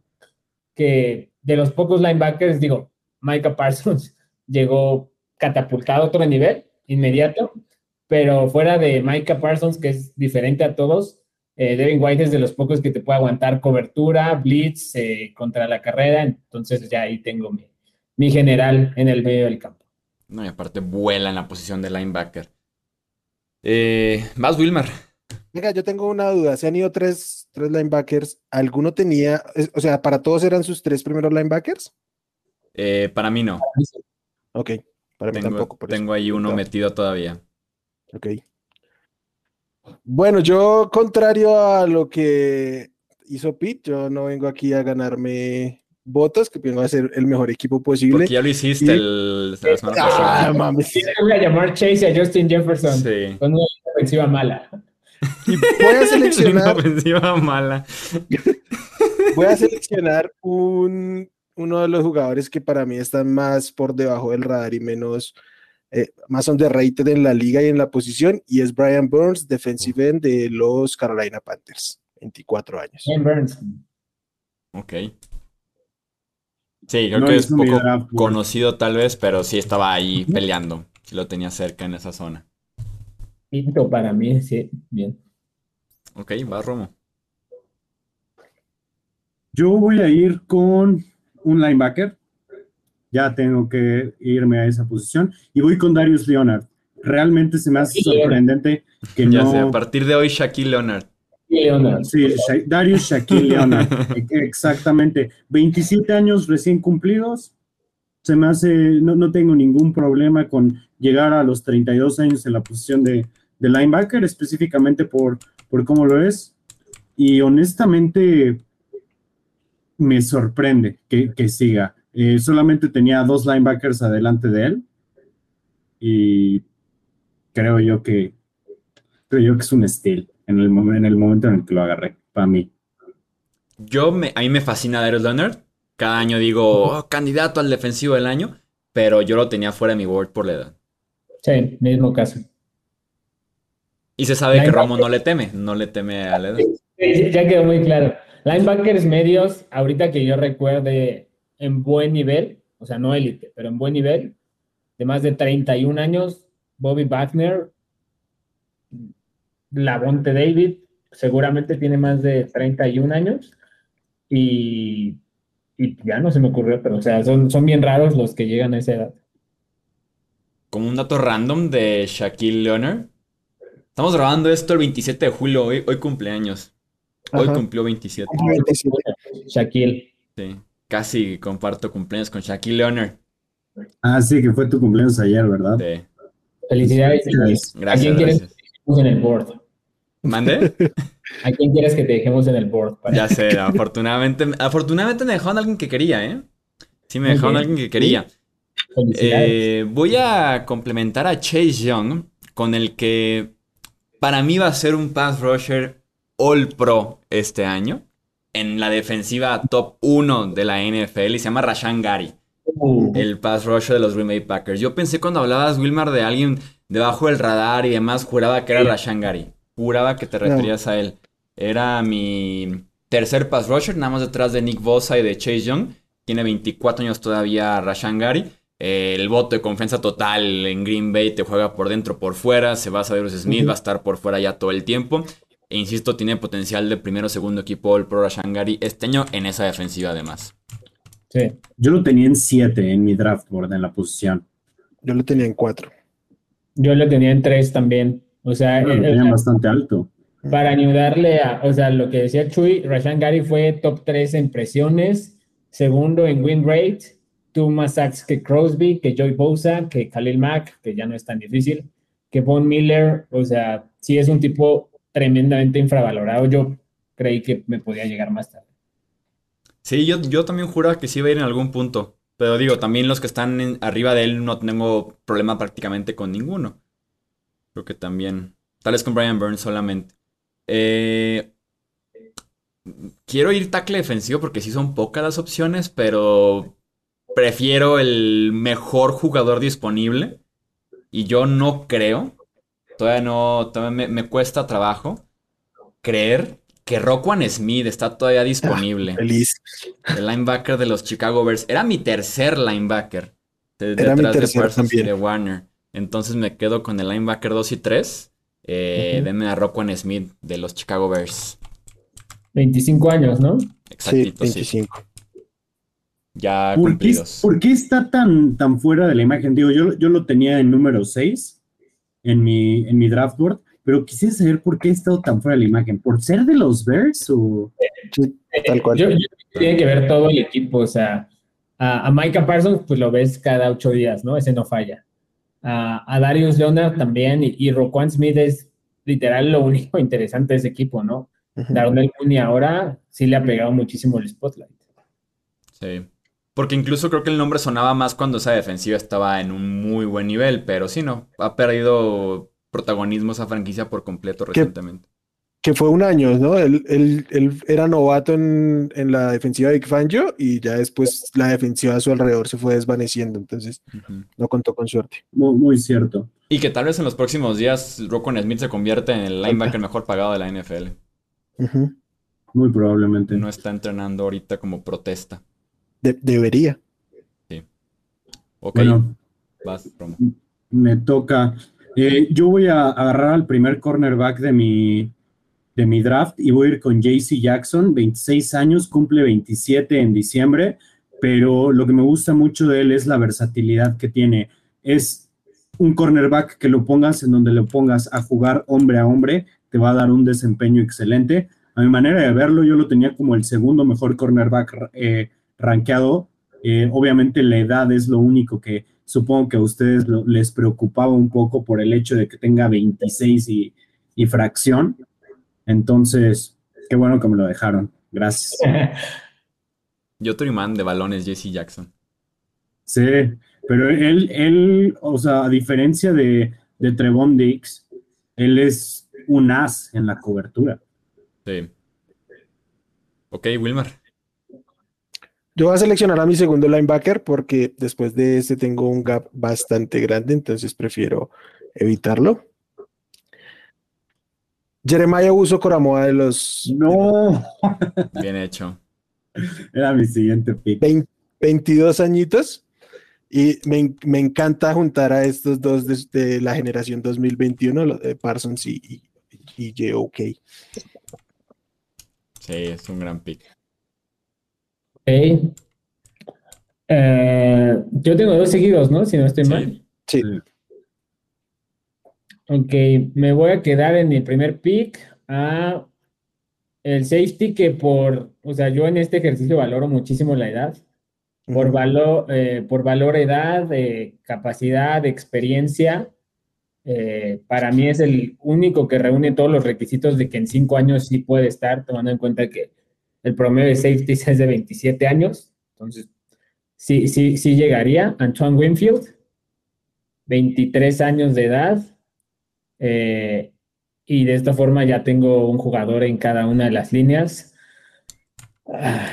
que de los pocos linebackers, digo, Micah Parsons llegó catapultado a otro nivel inmediato, pero fuera de Micah Parsons, que es diferente a todos, eh, Devin White es de los pocos que te puede aguantar cobertura, blitz eh, contra la carrera, entonces ya ahí tengo mi, mi general en el medio del campo. No, y aparte vuela en la posición de linebacker. Eh, vas, Wilmar. Venga, yo tengo una duda. Se han ido tres, tres linebackers, ¿alguno tenía, o sea, para todos eran sus tres primeros linebackers? Eh, para mí no. Ok, para mí tengo, tampoco. tengo ahí uno metido todavía. Ok. Bueno, yo, contrario a lo que hizo Pete, yo no vengo aquí a ganarme votos, que vengo a ser el mejor equipo posible. Porque ya lo hiciste el, la semana Ah, pasada. mames. Voy a llamar Chase y a Justin Jefferson Sí. con una ofensiva mala. Y voy a seleccionar, Una ofensiva mala. voy a seleccionar un, uno de los jugadores que para mí están más por debajo del radar y menos, eh, más underrated en la liga y en la posición, y es Brian Burns, defensive end de los Carolina Panthers, 24 años. Ken Burns. Ok. Sí, creo No que es poco conocido tal vez, pero sí estaba ahí peleando. Sí lo tenía cerca en esa zona. Quinto para mí, sí, bien. Ok, va Romo. Yo voy a ir con un linebacker. Ya tengo que irme a esa posición. Y voy con Darius Leonard. Realmente se me hace Sí, sorprendente que Ya no. sé, a partir de hoy Shaquille Leonard. Leonard. Sí, Sha- Darius Shaquille Leonard. E- Exactamente. 27 años recién cumplidos. Se me hace, no, no tengo ningún problema con llegar a los 32 años en la posición de, de linebacker, específicamente por, por cómo lo es. Y honestamente me sorprende que, que siga. Eh, solamente tenía dos linebackers adelante de él. Y creo yo que creo yo que es un steal en el, momen- en el momento en el que lo agarré, para mí. Yo me, a mí me fascina Darius Leonard. Cada año digo, "Oh, candidato al defensivo del año, pero yo lo tenía fuera de mi board por la edad. Sí, mismo caso. Y se sabe que. Romo no le teme, no le teme a la edad. Sí, ya quedó muy claro. Linebackers medios, ahorita que yo recuerde, en buen nivel, o sea, no élite, pero en buen nivel, de más de 31 años, Bobby Wagner, Lavonte David, seguramente tiene más de 31 años, y, y ya no se me ocurrió, pero o sea, son, son bien raros los que llegan a esa edad. Como un dato random de Shaquille Leonard. Estamos grabando esto el 27 de julio, hoy, hoy cumpleaños. Hoy Ajá. cumplió 27. 27. Shaquille. Sí, casi comparto cumpleaños con Shaquille Leonard. Ah, sí, que fue tu cumpleaños ayer, ¿verdad? Sí. Felicidades. Gracias. ¿A quién quieres gracias. que te dejemos en el board? ¿Mande? ¿A quién quieres que te dejemos en el board? para- Ya sé, afortunadamente, afortunadamente me dejaron alguien que quería, ¿eh? Sí, me dejaron bien. alguien que quería. Felicidades. Eh, voy a complementar a Chase Young con el que para mí va a ser un pass rusher all pro este año. En la defensiva top 1 de la NFL y se llama Rashan Gary, Uh, el pass rusher de los Green Bay Packers. Yo pensé cuando hablabas, Wilmar, de alguien debajo del radar y demás, juraba que era Rashan Gary. Juraba que te No. referías a él. Era mi tercer pass rusher, nada más detrás de Nick Bosa y de Chase Young. Tiene 24 años todavía Rashan Gary. Eh, el voto de confianza total en Green Bay te juega por dentro, por fuera. Se va a Bruce Smith, va a estar por fuera ya todo el tiempo. E insisto, tiene potencial de primero o segundo equipo All Pro Rashan Gary este año en esa defensiva además. sí. Yo lo tenía en 7 en mi draft board, en la posición. Yo lo tenía en cuatro. Yo lo tenía en tres también. O sea, Lo el- tenían bastante alto. para ayudarle a, o sea, lo que decía Chuy, Rashan Gary fue top 3 en presiones, segundo en win rate, tuvo más sacks que Crosby, que Joy Bosa, que Khalil Mack, que ya no es tan difícil, que Von Miller, o sea, sí es un tipo tremendamente infravalorado. Yo creí que me podía llegar más tarde. Sí, yo, yo también juraba que sí iba a ir en algún punto. Pero digo, también los que están arriba de él no tengo problema prácticamente con ninguno. Creo que también. Tal vez con Brian Burns solamente. Eh, quiero ir tackle defensivo porque sí son pocas las opciones, pero prefiero el mejor jugador disponible. Y yo no creo, todavía no, todavía me, me cuesta trabajo creer que Roquan Smith está todavía disponible. Feliz. El linebacker de los Chicago Bears. Era mi tercer linebacker. de- Era mi detrás de Parsons y también. de Warner. Entonces me quedo con el linebacker 2 y 3. Eh, Ujú. Denme a Roquan Smith de los Chicago Bears. 25 años, ¿no? Exactito, sí. 25. Ya ¿Por qué, cumplidos. por qué está tan, tan fuera de la imagen? Digo, yo, yo lo tenía en número 6 en mi, en mi draft board pero quisiera saber por qué ha estado tan fuera de la imagen. ¿Por ser de los Bears o...? tal cual. Yo, tiene que ver todo el equipo, o sea, a, Micah Parsons pues lo ves cada ocho días, ¿no? Ese no falla. A, Darius Leonard también y, y Roquan Smith es literal lo único interesante de ese equipo, ¿no? Darnell Mooney ahora sí le ha pegado muchísimo el spotlight. Sí. Porque incluso creo que el nombre sonaba más cuando esa defensiva estaba en un muy buen nivel, pero sí, no, ha perdido protagonismo esa franquicia por completo recientemente. Que fue un año, ¿no? Él, era novato en, la defensiva de Fangio y ya después la defensiva a su alrededor se fue desvaneciendo, entonces no contó con suerte. Muy, cierto. Y que tal vez en los próximos días Rocco Smith se convierta en el linebacker mejor pagado de la NFL. Muy probablemente. No está entrenando ahorita como protesta. Debería. Sí. Ok. Bueno, Vas, me toca. Eh, yo voy a agarrar al primer cornerback de mi, de mi draft y voy a ir con JC Jackson, 26 años, cumple 27 en diciembre, pero lo que me gusta mucho de él es la versatilidad que tiene. Es un cornerback que lo pongas en donde lo pongas a jugar hombre a hombre, te va a dar un desempeño excelente. A mi manera de verlo, yo lo tenía como el segundo mejor cornerback eh, rankeado. Eh, obviamente la edad es lo único que supongo que a ustedes les preocupaba un poco por el hecho de que tenga 26 y, y fracción. Entonces, qué bueno que me lo dejaron. Gracias. Yo otro imán de balones, Jesse Jackson. Sí, pero él, él, o sea, a diferencia de, de Trevon Dix, él es un as en la cobertura. Sí. Ok, Wilmar. Yo voy a seleccionar a mi segundo linebacker porque después de este tengo un gap bastante grande, entonces prefiero evitarlo. Jeremiah Uso Coramoa de los. No. Bien hecho. Era mi siguiente pick. 22 añitos. Y me, encanta juntar a estos dos de, la generación 2021, Parsons y, y OK. Sí, es un gran pick. Eh, yo tengo dos seguidos, ¿no? Si no estoy mal. Sí. Ok, me voy a quedar en mi primer pick a el safety que por, o sea, yo en este ejercicio valoro muchísimo la edad. Por valor, eh, por valor edad, eh, capacidad, experiencia, eh, para mí es el único que reúne todos los requisitos de que en cinco años sí puede estar, tomando en cuenta que el promedio de safety es de 27 años. Entonces, sí, sí, sí llegaría. Antoine Winfield, 23 años de edad. Eh, y de esta forma ya tengo un jugador en cada una de las líneas. Ah,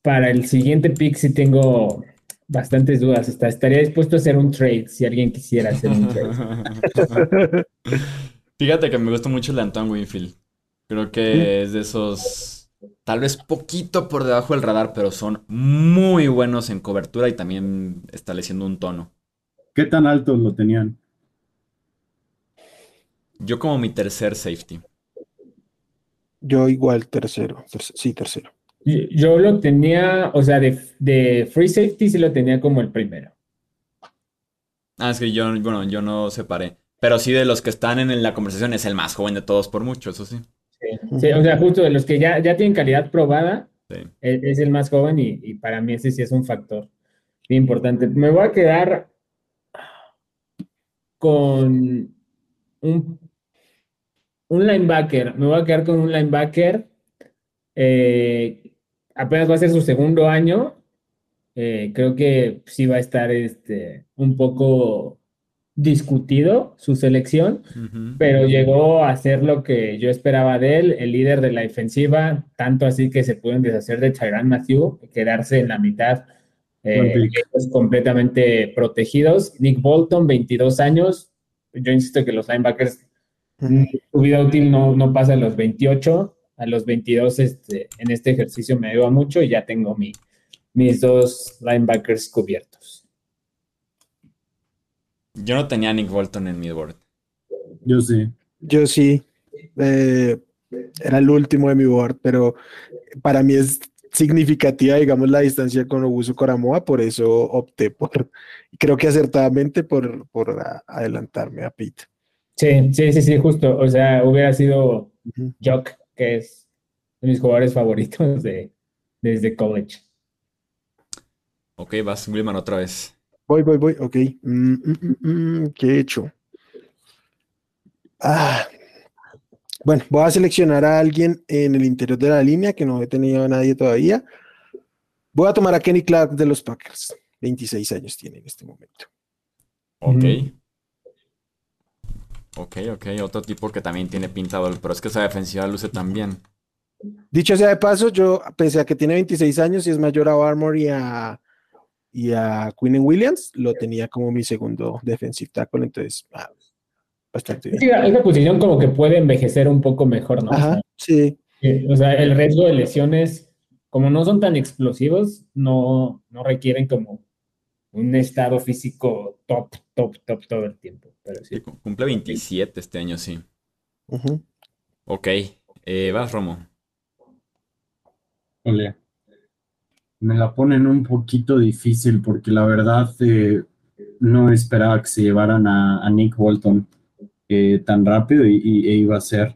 para el siguiente pick sí tengo bastantes dudas. estaría dispuesto a hacer un trade si alguien quisiera hacer un trade. Fíjate que me gusta mucho el Antoine Winfield. Creo que es de esos, tal vez poquito por debajo del radar, pero son muy buenos en cobertura y también estableciendo un tono. ¿Qué tan altos lo tenían? Yo como mi tercer safety. Yo igual tercero, sí, tercero. Yo lo tenía, o sea, de, free safety sí lo tenía como el primero. Ah, es que yo, bueno, yo no separé. Pero sí de los que están en la conversación es el más joven de todos por mucho, eso sí. Sí, o sea, justo de los que ya, ya tienen calidad probada, es, el más joven y, para mí ese sí es un factor importante. Me voy a quedar con un, un linebacker, me voy a quedar con un linebacker eh, apenas va a ser su segundo año. Eh, creo que sí va a estar este, un poco discutido su selección, pero llegó a ser lo que yo esperaba de él, el líder de la defensiva, tanto así que se pueden deshacer de Tyrann Matthew, quedarse en la mitad eh, completamente protegidos. Nick Bolton, 22 años, yo insisto que los linebackers, su vida útil no, no pasa de los 28, a los 22 este, en este ejercicio me ayuda mucho y ya tengo mi, mis dos linebackers cubiertos. Yo no tenía a Nick Bolton en mi board. Yo sí. Yo sí. Eh, era el último de mi board, pero para mí es significativa, digamos, la distancia con Obusu Coramoa, por eso opté por, creo que acertadamente por, por adelantarme a Pete. Sí, sí, sí, sí, justo. O sea, hubiera sido Jock, que es de mis jugadores favoritos de, desde college. Ok, vas, Wilman, otra vez. Voy, voy, voy, ok. Mm, mm, mm, ¿Qué he hecho? Ah. Bueno, voy a seleccionar a alguien en el interior de la línea que no he tenido a nadie todavía. Voy a tomar a Kenny Clark de los Packers. 26 años tiene en este momento. Ok. Ok, ok, otro tipo que también tiene pintado, pero es que esa defensiva luce también. Dicho sea de paso, yo, pese a que tiene 26 años y es mayor a Armor y a, y a Quinn Williams, lo tenía como mi segundo defensive tackle, entonces, ah, bastante bien. Sí, esa posición como que puede envejecer un poco mejor, ¿no? Ajá, sí. O sea, el riesgo de lesiones, como no son tan explosivos, no, no requieren como un estado físico top, top, top todo el tiempo. Pero sí. Cumple 27 este año, sí. Ok. Eh, vas, Romo. Ole. Me la ponen un poquito difícil porque la verdad eh, no esperaba que se llevaran a, Nick Walton eh, tan rápido y, e iba a ser.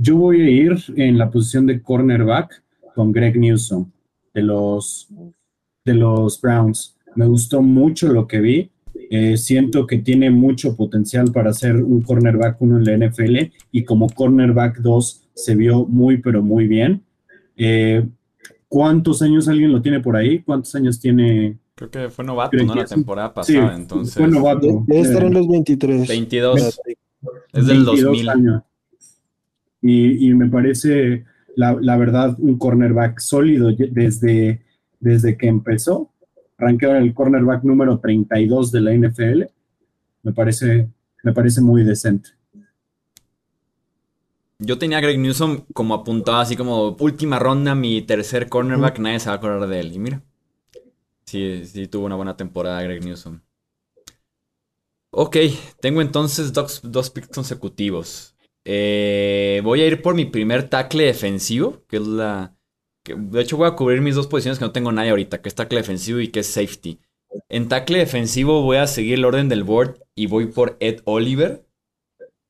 yo voy a ir en la posición de cornerback con Greg Newsom de los, de los Browns. Me gustó mucho lo que vi. Eh, siento que tiene mucho potencial para ser un cornerback uno en la NFL y como cornerback 2 se vio muy, pero muy bien. Eh, ¿Cuántos años alguien lo tiene por ahí? ¿Cuántos años tiene? Creo que fue novato, ¿no? La temporada pasada, entonces. Fue novato. Debe estar en los 23. 22. Es del 2000. Años. Y, y, me parece, la, la, verdad, un cornerback sólido desde, desde que empezó rankeado en el cornerback número 32 de la NFL. Me parece, me parece muy decente. Yo tenía a Greg Newsom como apuntado así como última ronda, mi tercer cornerback, nadie se va a acordar de él. Y mira, sí, sí tuvo una buena temporada Greg Newsom. Ok, tengo entonces dos, dos picks consecutivos. Eh, voy a ir por mi primer tackle defensivo, que es la, de hecho, voy a cubrir mis dos posiciones que no tengo nadie ahorita, que es tackle defensivo y que es safety. En tackle defensivo voy a seguir el orden del board y voy por Ed Oliver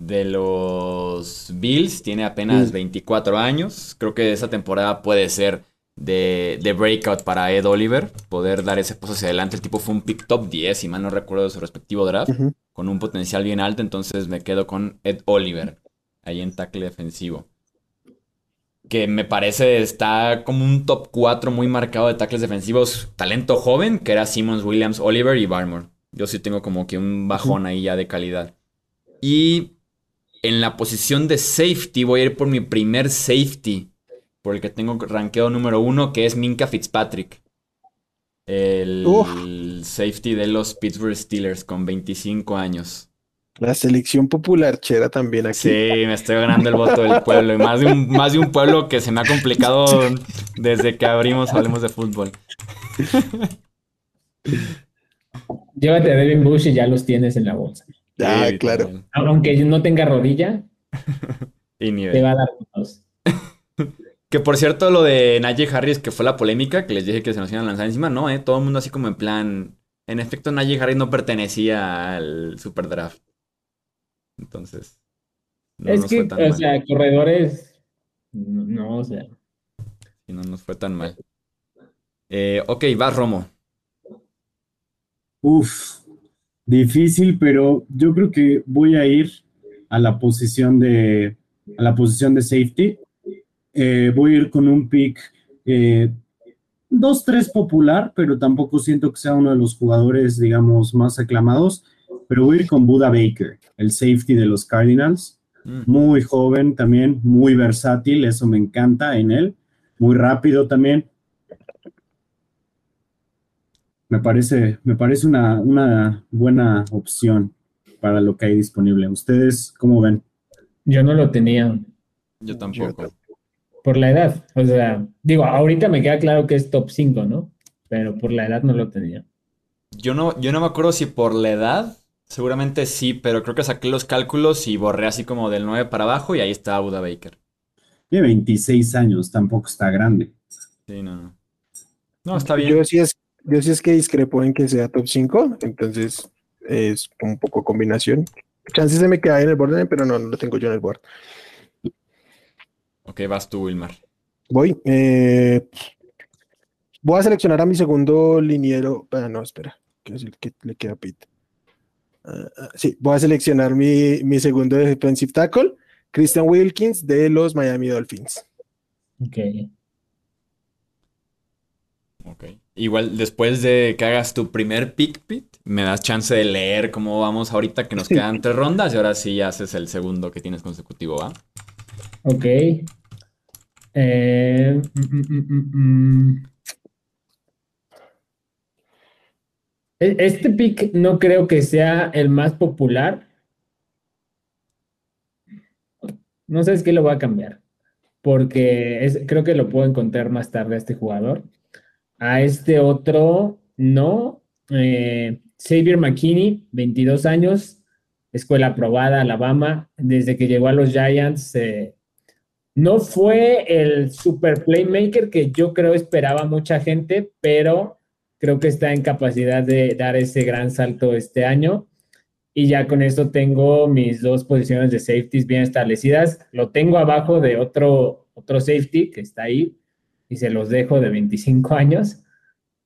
de los Bills. Tiene apenas 24 años. Creo que esa temporada puede ser de, breakout para Ed Oliver. Poder dar ese paso hacia adelante. El tipo fue un pick top 10, si mal no recuerdo de su respectivo draft. Con un potencial bien alto. Entonces me quedo con Ed Oliver. Ahí en tackle defensivo que me parece está como un top 4 muy marcado de tackles defensivos. Talento joven, que era Simmons, Williams, Oliver y Barmore. Yo sí tengo como que un bajón ahí ya de calidad. Y en la posición de safety voy a ir por mi primer safety, por el que tengo rankeado número uno, que es Minka Fitzpatrick. El, el safety de los Pittsburgh Steelers con 25 años. La selección popular chera también aquí. Sí, me estoy ganando el voto del pueblo. Y más de un, más de un pueblo que se me ha complicado desde que abrimos Hablemos de Fútbol. Llévate a Devin Bush y ya los tienes en la bolsa. Ah, claro. Aunque no tenga rodilla, y te va a dar dos. Que por cierto, lo de Najee Harris, que fue la polémica, que les dije que se nos iban a lanzar encima, no, ¿eh? Todo el mundo así como en plan. En efecto, Najee Harris no pertenecía al Super Draft. Entonces. No es que, o sea, corredores. No, o sea. Y no nos fue tan mal. Eh, ok, va Romo. Uf, difícil, pero yo creo que voy a ir a la posición de a la posición de safety. Eh, voy a ir con un pick 2-3 eh, popular, pero tampoco siento que sea uno de los jugadores, digamos, más aclamados pero voy a ir con Buda Baker, el safety de los Cardinals. Mm. Muy joven también, muy versátil, eso me encanta en él. Muy rápido también. Me parece, me parece una, una buena opción para lo que hay disponible. ¿Ustedes cómo ven? Yo no lo tenía. Yo tampoco. Por la edad. O sea, digo, ahorita me queda claro que es top 5, ¿no? Pero por la edad no lo tenía. Yo no, yo no me acuerdo si por la edad Seguramente sí, pero creo que saqué los cálculos y borré así como del 9 para abajo y ahí está Buda Baker. Tiene 26 años, tampoco está grande. Sí, no. No, está bien. Yo sí es, yo sí es que discrepo en que sea top 5, entonces es un poco combinación. Chances se me queda en el board, pero no, no lo tengo yo en el board. Ok, vas tú, Wilmar. Voy. eh, voy a seleccionar a mi segundo liniero. Ah, no, espera. Que es el que le queda a Pete. Ah, ah, sí, voy a seleccionar mi, mi segundo defensive tackle, Christian Wilkins de los Miami Dolphins. Ok. Ok. Igual después de que hagas tu primer pick, Pit, me das chance de leer cómo vamos ahorita que nos quedan tres rondas y ahora sí haces el segundo que tienes consecutivo, ¿va? Ok. Eh, mm, mm, mm. E- Este pick no creo que sea el más popular. No sé, es que lo voy a cambiar. Porque es- creo que lo puedo encontrar más tarde a este jugador. A este otro, no. Eh, Xavier McKinney, 22 años, escuela aprobada, Alabama. Desde que llegó a los Giants, eh, no fue el super playmaker que yo creo esperaba mucha gente, pero creo que está en capacidad de dar ese gran salto este año. Y ya con eso tengo mis dos posiciones de safeties bien establecidas. Lo tengo abajo de otro, otro safety que está ahí y se los dejo de 25 años.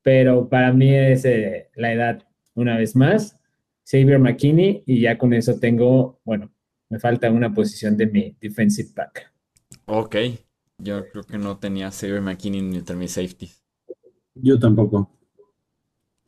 Pero para mí es eh, la edad una vez más. Xavier McKinney y ya con eso tengo, bueno, me falta una posición de mi defensive back. Ok. Yo creo que no tenía Xavier McKinney entre mis safeties. Yo tampoco.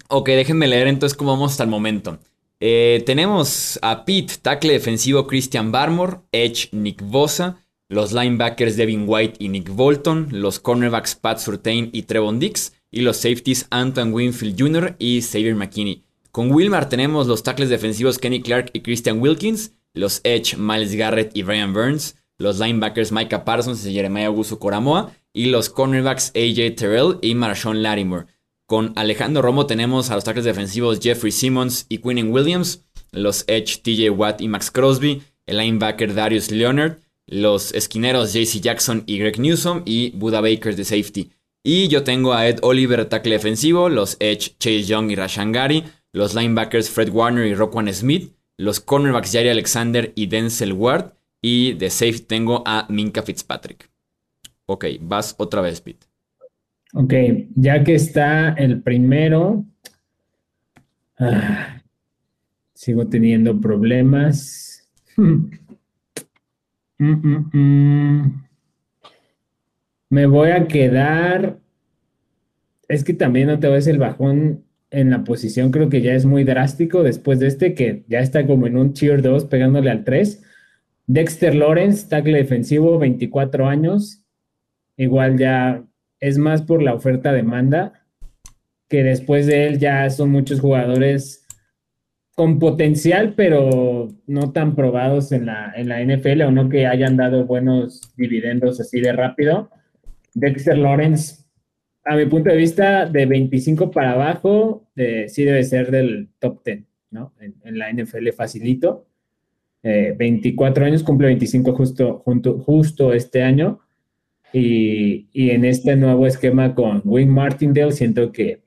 Ok, déjenme leer entonces cómo vamos hasta el momento. Eh, tenemos a Pete, tackle defensivo Christian Barmore, Edge Nick Bosa, los linebackers Devin White y Nick Bolton, los cornerbacks Pat Surtain y Trevon Dix, y los safeties Antoine Winfield Jr. y Xavier McKinney. Con Wilmar tenemos los tackles defensivos Kenny Clark y Christian Wilkins, los Edge Miles Garrett y Brian Burns, los linebackers Micah Parsons y Jeremiah Augusto Coramoa, y los cornerbacks AJ Terrell y Marshawn Lattimore. Con Alejandro Romo tenemos a los tackles defensivos Jeffrey Simmons y Quinnen Williams, los Edge TJ Watt y Max Crosby, el linebacker Darius Leonard, los esquineros JC Jackson y Greg Newsom y Buda Baker de safety. Y yo tengo a Ed Oliver, tackle defensivo, los Edge Chase Young y Rashan Gary, los linebackers Fred Warner y Roquan Smith, los cornerbacks Jair Alexander y Denzel Ward, y de safety tengo a Minka Fitzpatrick. Ok, vas otra vez, Pete. Ok, ya que está el primero, ah, sigo teniendo problemas. Mm, mm, mm. Me voy a quedar. Es que también no te ves el bajón en la posición, creo que ya es muy drástico después de este, que ya está como en un tier 2 pegándole al 3. Dexter Lawrence, tackle defensivo, 24 años. Igual ya es más por la oferta-demanda, que después de él ya son muchos jugadores con potencial, pero no tan probados en la, en la NFL o no que hayan dado buenos dividendos así de rápido. Dexter Lawrence, a mi punto de vista, de 25 para abajo, eh, sí debe ser del top 10, ¿no? En, la NFL facilito. Eh, 24 años, cumple 25 justo, junto, justo este año. Y, y, en este nuevo esquema con Wayne Martindale, siento que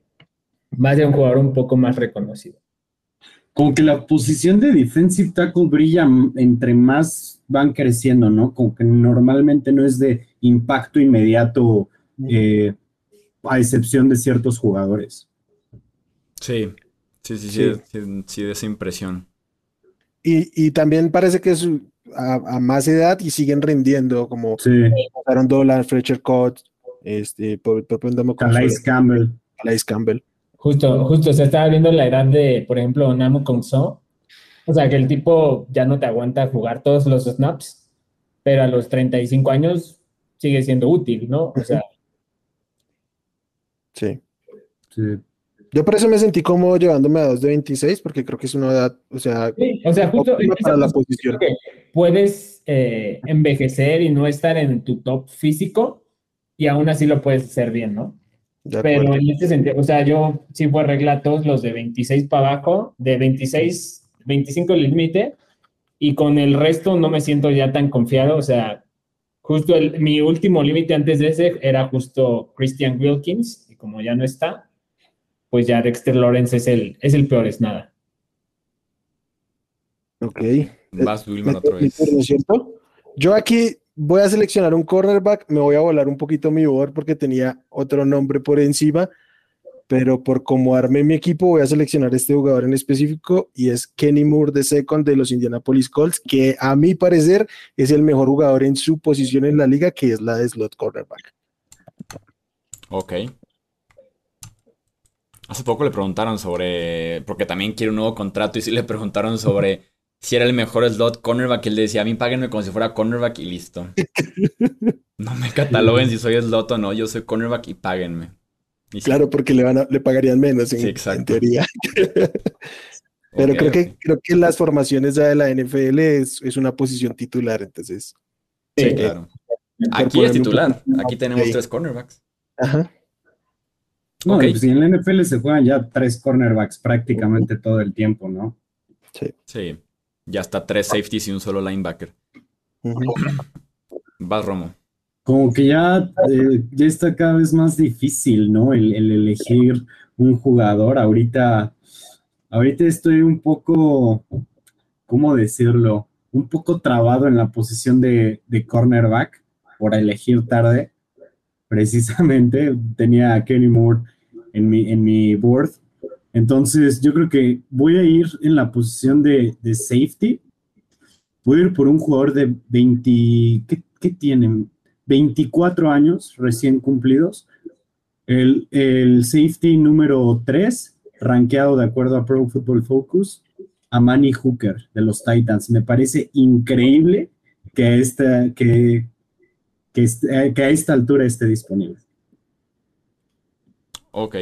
va a ser un jugador un poco más reconocido. Como que la posición de defensive tackle brilla entre más van creciendo, ¿no? Como que normalmente no es de impacto inmediato, eh, a excepción de ciertos jugadores. Sí, sí, sí, sí, sí, sí, sí de esa impresión. Y, y, también parece que es a, a, más edad y siguen rindiendo, como sí. Aaron Dolan, Fletcher Cott, este, por, por, por Calais Campbell. Calais Campbell. Justo, justo, se estaba viendo la edad de, por ejemplo, Namu Kongso. O sea, que el tipo ya no te aguanta jugar todos los snaps, pero a los 35 años sigue siendo útil, ¿no? O sea. Sí. sí. Yo por eso me sentí como llevándome a dos de 26, porque creo que es una edad, o sea, sí, o sea justo para la posición. puedes eh, envejecer y no estar en tu top físico, y aún así lo puedes hacer bien, ¿no? Pero en este sentido, o sea, yo sí fue regla todos los de 26 para abajo, de 26, 25 el límite, y con el resto no me siento ya tan confiado, o sea, justo el, mi último límite antes de ese era justo Christian Wilkins, y como ya no está, pues ya Dexter Lawrence es el, es el peor, es nada. Ok. Vas, Wilman, otra vez. ¿cierto? Yo aquí voy a seleccionar un cornerback, me voy a volar un poquito mi board porque tenía otro nombre por encima, pero por cómo armé mi equipo voy a seleccionar este jugador en específico y es Kenny Moore de second de los Indianapolis Colts, que a mi parecer es el mejor jugador en su posición en la liga, que es la de slot cornerback. Ok. Hace poco le preguntaron sobre, porque también quiere un nuevo contrato y sí le preguntaron sobre si era el mejor slot cornerback. Él decía, a mí páguenme como si fuera cornerback y listo. No me cataloguen si soy slot o no, yo soy cornerback y páguenme. Y sí, Claro, porque le, van a- le pagarían menos en, Sí, en exacto. teoría. Pero creo, que, creo que las formaciones ya de la NFL es, es una posición titular, entonces. Sí, Sí, claro. Aquí es titular. Aquí tenemos ahí. tres cornerbacks. Ajá. No, Ok. y pues, en la NFL se juegan ya tres cornerbacks prácticamente todo el tiempo, ¿no? Sí. Sí. Ya está tres safeties y un solo linebacker. Vas, Romo. Como que ya, eh, ya está cada vez más difícil, ¿no? El, el elegir un jugador. Ahorita, ahorita estoy un poco, ¿cómo decirlo? Un poco trabado en la posición de, de cornerback por elegir tarde. Precisamente tenía a Kenny Moore en mi, en mi board. Entonces, yo creo que voy a ir en la posición de, de safety. Voy a ir por un jugador de 20, ¿qué, qué tienen? 24 años recién cumplidos. El, el safety número 3, rankeado de acuerdo a Pro Football Focus, Amani Hooker de los Titans. Me parece increíble que, esta, que, que, este- que a esta altura esté disponible. Ok.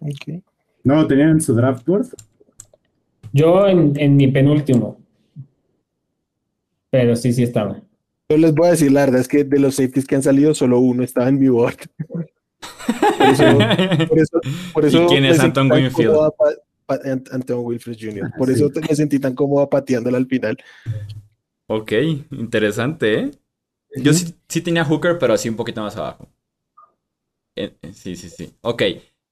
Ok. ¿No lo tenían en su draft board? Yo en, en mi penúltimo. Pero sí, sí estaba. Yo les voy a decir la verdad es que de los safeties que han salido, solo uno estaba en mi board. Por eso, por eso, por ¿Y eso quién me es Anton Winfield? Anton Winfield Jr. Por Ah, eso sí. te- me sentí tan cómoda pateándola al final. Ok, interesante, ¿eh? Yo sí, sí tenía Hooker, pero así un poquito más abajo. Eh, eh, sí, sí, sí. Ok.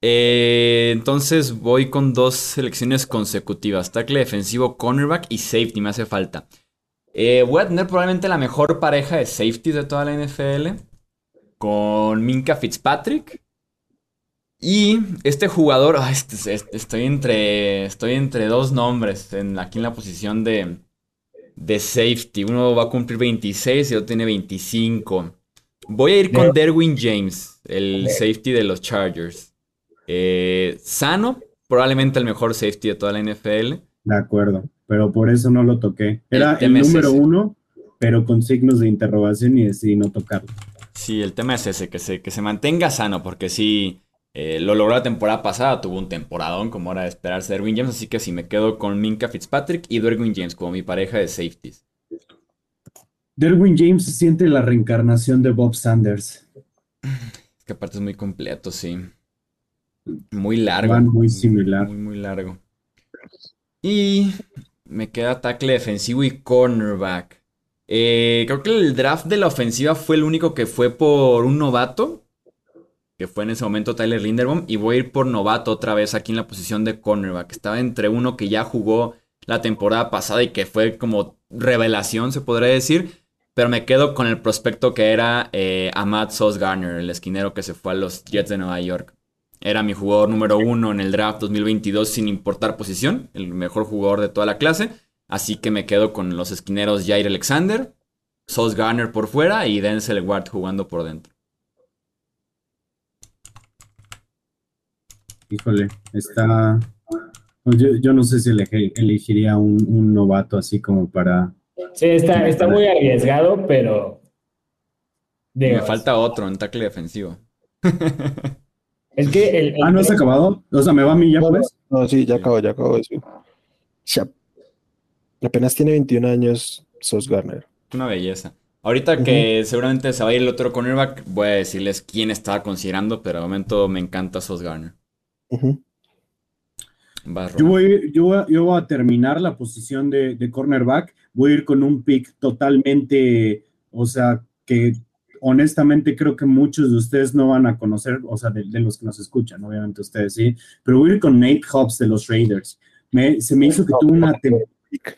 Eh, entonces voy con dos selecciones consecutivas. Tackle defensivo, cornerback y safety me hace falta. Eh, voy a tener probablemente la mejor pareja de safeties de toda la NFL. Con Minka Fitzpatrick. Y este jugador, este- este- estoy entre, estoy entre dos nombres en, aquí en la posición de, de safety. Uno va a cumplir 26 y otro tiene 25. Voy a ir con Derwin James, el safety de los Chargers. Eh, sano, probablemente el mejor safety de toda la NFL. De acuerdo, pero por eso no lo toqué. Era El el, tema es número uno, pero con signos de interrogación y decidí no tocarlo. Sí, el tema es ese, que se, que se mantenga sano, porque sí, eh, lo logró la temporada pasada, tuvo un temporadón como era de esperarse Derwin James, así que sí me quedo con Minka Fitzpatrick y Derwin James como mi pareja de safeties. Derwin James se siente la reencarnación de Bob Sanders. Es que aparte es muy completo, sí. Muy largo. Van muy similar. Muy, muy largo. Y me queda tackle defensivo y cornerback. Eh, creo que el draft de la ofensiva fue el único que fue por un novato. Que fue en ese momento Tyler Linderbaum. Y voy a ir por novato otra vez aquí en la posición de cornerback. Estaba entre uno que ya jugó la temporada pasada y que fue como revelación, se podría decir. Pero me quedo con el prospecto que era eh, Ahmad Sos Garner, el esquinero que se fue a los Jets de Nueva York. Era mi jugador número uno en el draft 2022 sin importar posición, el mejor jugador de toda la clase. Así que me quedo con los esquineros Jair Alexander, Sos Garner por fuera y Denzel Ward jugando por dentro. Híjole, está. pues yo, yo no sé si elegiría un, un novato así como para. Sí, está, está muy arriesgado, pero. Me falta otro en tackle defensivo. Es que el, el- Ah, ¿no has acabado? O sea, ¿me va a mí ya, pues? No, sí, ya acabó, ya acabó eso. Ya- Apenas tiene 21 años Sos Garner. Una belleza. Ahorita que seguramente se va a ir el otro cornerback, voy a decirles quién estaba considerando, pero de momento me encanta Sos Garner. Ujú. Va, Yo voy, yo, voy- yo voy a terminar la posición de, de cornerback. Voy a ir con un pick totalmente, o sea, que honestamente creo que muchos de ustedes no van a conocer, o sea, de, de los que nos escuchan, obviamente ustedes sí, pero voy a ir con Nate Hobbs de los Raiders. Me- se me hizo que tuvo una, tem-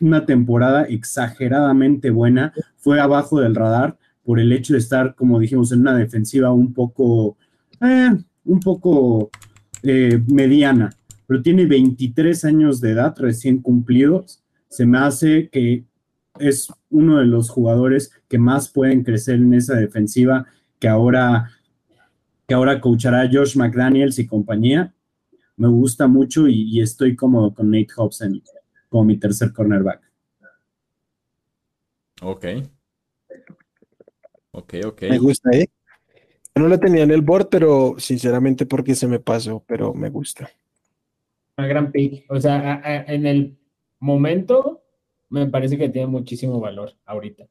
una temporada exageradamente buena, fue abajo del radar por el hecho de estar, como dijimos, en una defensiva un poco, eh, un poco eh, mediana, pero tiene 23 años de edad recién cumplidos. Se me hace que es uno de los jugadores que más pueden crecer en esa defensiva que ahora, que ahora coachará Josh McDaniels y compañía. Me gusta mucho y, estoy cómodo con Nate Hobson como mi tercer cornerback. Ok. Ok, ok. Me gusta, ¿eh? no lo tenía en el board, pero sinceramente porque se me pasó, pero me gusta. Una gran pick. O sea, en el momento me parece que tiene muchísimo valor ahorita.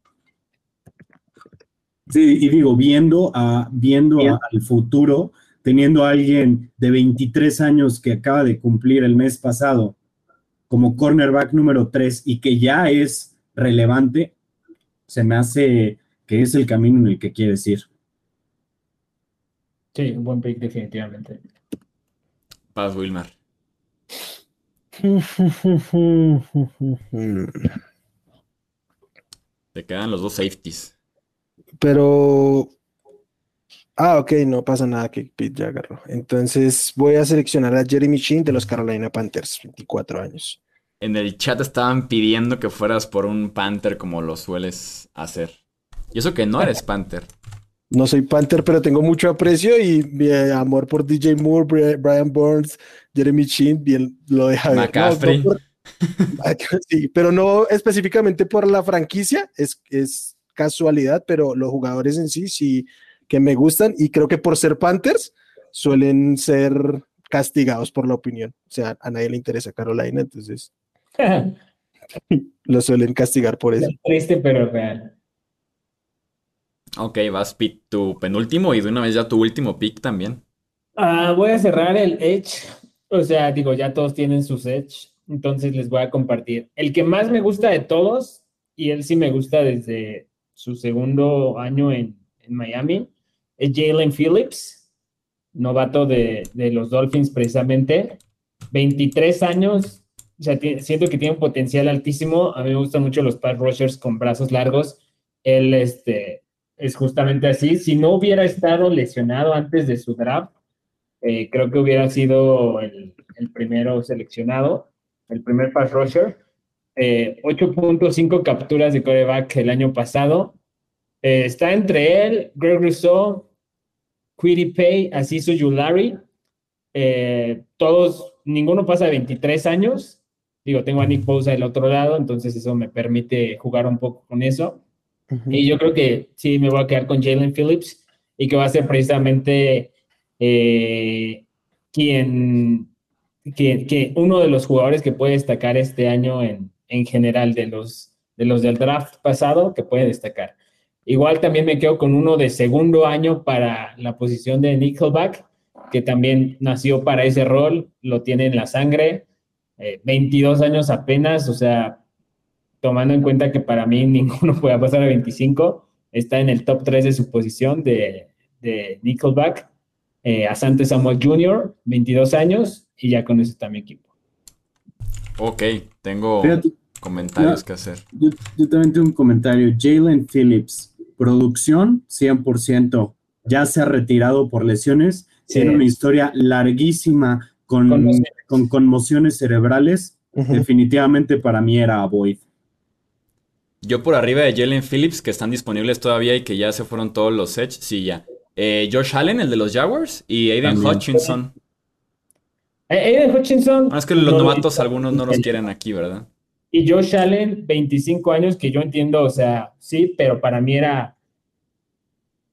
Sí, y digo, viendo, a, viendo al futuro, teniendo a alguien de 23 años que acaba de cumplir el mes pasado como cornerback número 3 y que ya es relevante, se me hace que es el camino en el que quieres ir. Sí, un buen pick definitivamente. Paz Wilmar. Te quedan los dos safeties. Pero. Ah, ok, no pasa nada que Pete ya agarró. Entonces voy a seleccionar a Jeremy Sheen de los Carolina Panthers, 24 años. En el chat estaban pidiendo que fueras por un Panther como lo sueles hacer. Y eso que no eres Panther. No soy Panther, pero tengo mucho aprecio y mi amor por DJ Moore, Brian Burns, Jeremy Chin, bien lo deja ver. McCaffrey. sí, pero no específicamente por la franquicia, es, es casualidad, pero los jugadores en sí sí que me gustan y creo que por ser Panthers suelen ser castigados por la opinión. O sea, a nadie le interesa Carolina, entonces lo suelen castigar por eso. Triste, pero real. Ok, vas pick tu penúltimo y de una vez ya tu último pick también. Ah, voy a cerrar el Edge. O sea, digo, ya todos tienen sus Edge. Entonces les voy a compartir. El que más me gusta de todos, y él sí me gusta desde su segundo año en, Miami, es Jalen Phillips, novato de, los Dolphins precisamente. 23 años, o sea, siento que tiene un potencial altísimo. A mí me gustan mucho los pass rushers con brazos largos. Él, este, es justamente así. Si no hubiera estado lesionado antes de su draft, eh, creo que hubiera sido el, primero seleccionado, el primer pass rusher. 8.5 eh, capturas de coreback el año pasado. Eh, está entre él, Greg Rousseau, Quiddy Pay, Asiso Yulari. todos, ninguno pasa de 23 años. Digo, tengo a Nick Bosa del otro lado, entonces eso me permite jugar un poco con eso. Y yo creo que sí me voy a quedar con Jalen Phillips y que va a ser precisamente eh, quien, que uno de los jugadores que puede destacar este año en, en general de los, de los del draft pasado que puede destacar. Igual también me quedo con uno de segundo año para la posición de Nickelback, que también nació para ese rol, lo tiene en la sangre, 22 eh, años apenas, o sea, tomando en cuenta que para mí ninguno puede pasar a 25, está en el top 3 de su posición de, de Nickelback. Eh, Asante Samuel Jr., 22 años, y ya con eso está mi equipo. Ok, tengo comentarios que hacer. Yo, también tengo un comentario. Jalen Phillips, producción 100%, ya se ha retirado por lesiones, tiene una historia larguísima con, con conmociones cerebrales. Definitivamente para mí era Boyd. Yo por arriba de Jalen Phillips, que están disponibles todavía y que ya se fueron todos los Edge, sí, ya. Eh, Josh Allen, el de los Jaguars, y Aiden Hutchinson. Eh, Aiden Hutchinson. Ah, es que los novatos algunos no los quieren aquí, ¿verdad? Y Josh Allen, 25 años, que yo entiendo, o sea, sí, pero para mí era.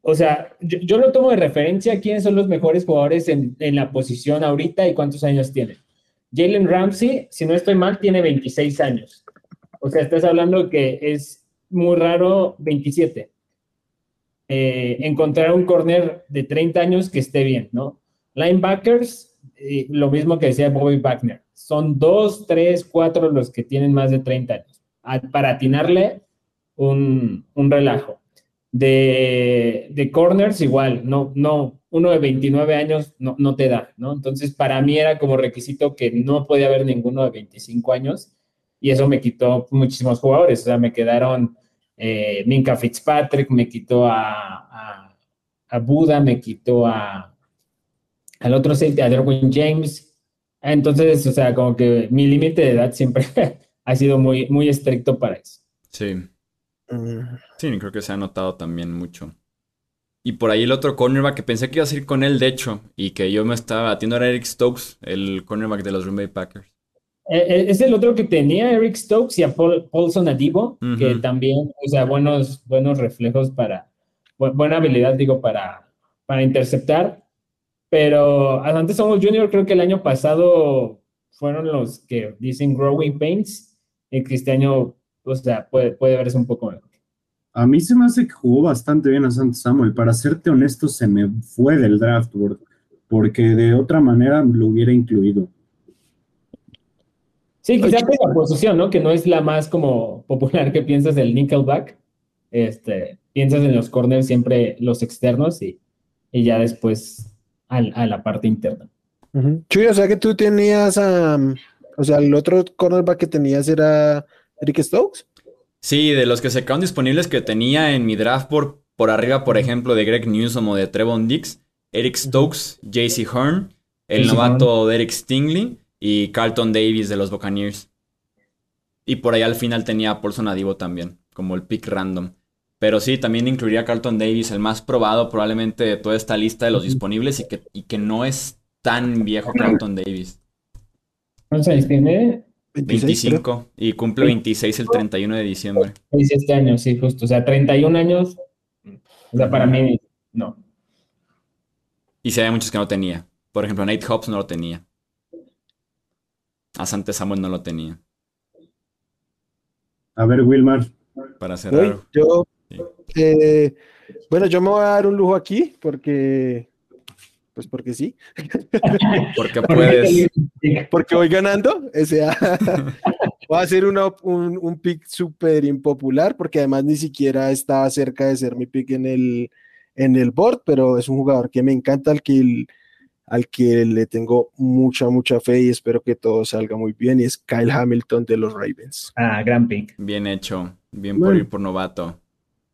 O sea, yo, lo tomo de referencia quiénes son los mejores jugadores en, en la posición ahorita y cuántos años tienen. Jalen Ramsey, si no estoy mal, tiene 26 años. O sea, estás hablando que es muy raro 27. Eh, encontrar un corner de 30 años que esté bien, ¿no? Linebackers, eh, lo mismo que decía Bobby Wagner. Son dos, tres, cuatro los que tienen más de 30 años. para atinarle un, relajo. De, de, corners igual, no, no, uno de 29 años no, no, te da, ¿no? Entonces, para mí era como requisito que no podía haber ninguno de 25 años y eso me quitó muchísimos jugadores. O sea, me quedaron eh, Minka Fitzpatrick, me quitó a, a, Buda, me quitó a, al otro safety, a Derwin James. Entonces, o sea, como que mi límite de edad siempre ha sido muy, muy estricto para eso. Sí. Mm. Sí, creo que se ha notado también mucho. Y por ahí el otro cornerback que pensé que iba a ir con él, de hecho, y que yo me estaba atiendo era Eric Stokes, el cornerback de los Green Bay Packers. Eh, eh, es el otro que tenía Eric Stokes y a Paulson Adibo, que también, o sea, buenos, buenos reflejos para, buena habilidad, digo, para, para interceptar. Pero antes somos Junior, creo que el año pasado fueron los que dicen Growing Pains, y que este año, o sea, puede, puede verse un poco mejor. A mí se me hace que jugó bastante bien a Santos Samuel. Para serte honesto, se me fue del draft, porque de otra manera lo hubiera incluido. Sí, quizás la posición, ¿no? Que no es la más como popular que piensas del Nickelback. Este, piensas en los corners siempre los externos y, y ya después a la parte interna. Chuy, o sea que tú tenías a. o sea, el otro cornerback que tenías era Eric Stokes. Sí, de los que se quedaron disponibles que tenía en mi draft por, por arriba, por ejemplo, de Greg Newsom o de Trevon Dix, Eric Stokes, JC Horn, el novato Derek Stingley y Carlton Davis de los Buccaneers. Y por ahí al final tenía a Paulson Adivo también, como el pick random. Pero sí, también incluiría a Carlton Davis, el más probado probablemente de toda esta lista de los disponibles y que, y que no es tan viejo Carlton Davis. ¿Cuántos años tiene? 25 y cumple 26 el 31 de diciembre. 17 años, sí, justo. O sea, 31 años, o sea, para mí, no. Y si hay muchos que no tenía. Por ejemplo, Nate Hobbs no lo tenía. A Sante Samuel no lo tenía. A ver, Wilmar. Para cerrar. Yo, eh, bueno, yo me voy a dar un lujo aquí porque pues porque sí. Porque puedes. Porque voy ganando. O sea, va a ser un, un, pick súper impopular porque además ni siquiera estaba cerca de ser mi pick en el, en el board, pero es un jugador que me encanta, al que, al que le tengo mucha, mucha fe y espero que todo salga muy bien. Y es Kyle Hamilton de los Ravens. Ah, gran pick. Bien hecho. Bien por ir por novato.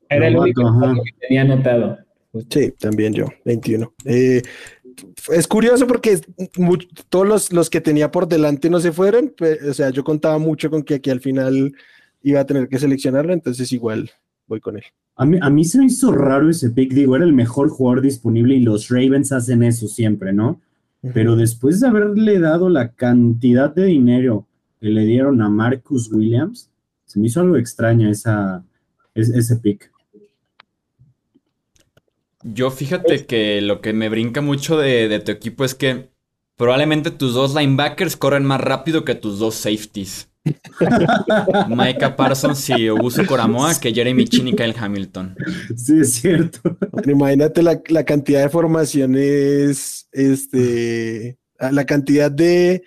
Era el único que tenía anotado. Sí, también yo, 21. Eh, es curioso porque todos los, que tenía por delante no se fueron, o sea, yo contaba mucho con que aquí al final iba a tener que seleccionarlo, entonces igual voy con él. A mí, a mí se me hizo raro ese pick, digo, era el mejor jugador disponible y los Ravens hacen eso siempre, ¿no? Pero después de haberle dado la cantidad de dinero que le dieron a Marcus Williams, se me hizo algo extraño esa, ese pick. Yo fíjate que lo que me brinca mucho de, tu equipo es que probablemente tus dos linebackers corren más rápido que tus dos safeties. Micah Parsons y Augusto Coramoa que Jeremy Chin y Kyle Hamilton. Sí, es cierto. Imagínate la, cantidad de formaciones, este, la cantidad de,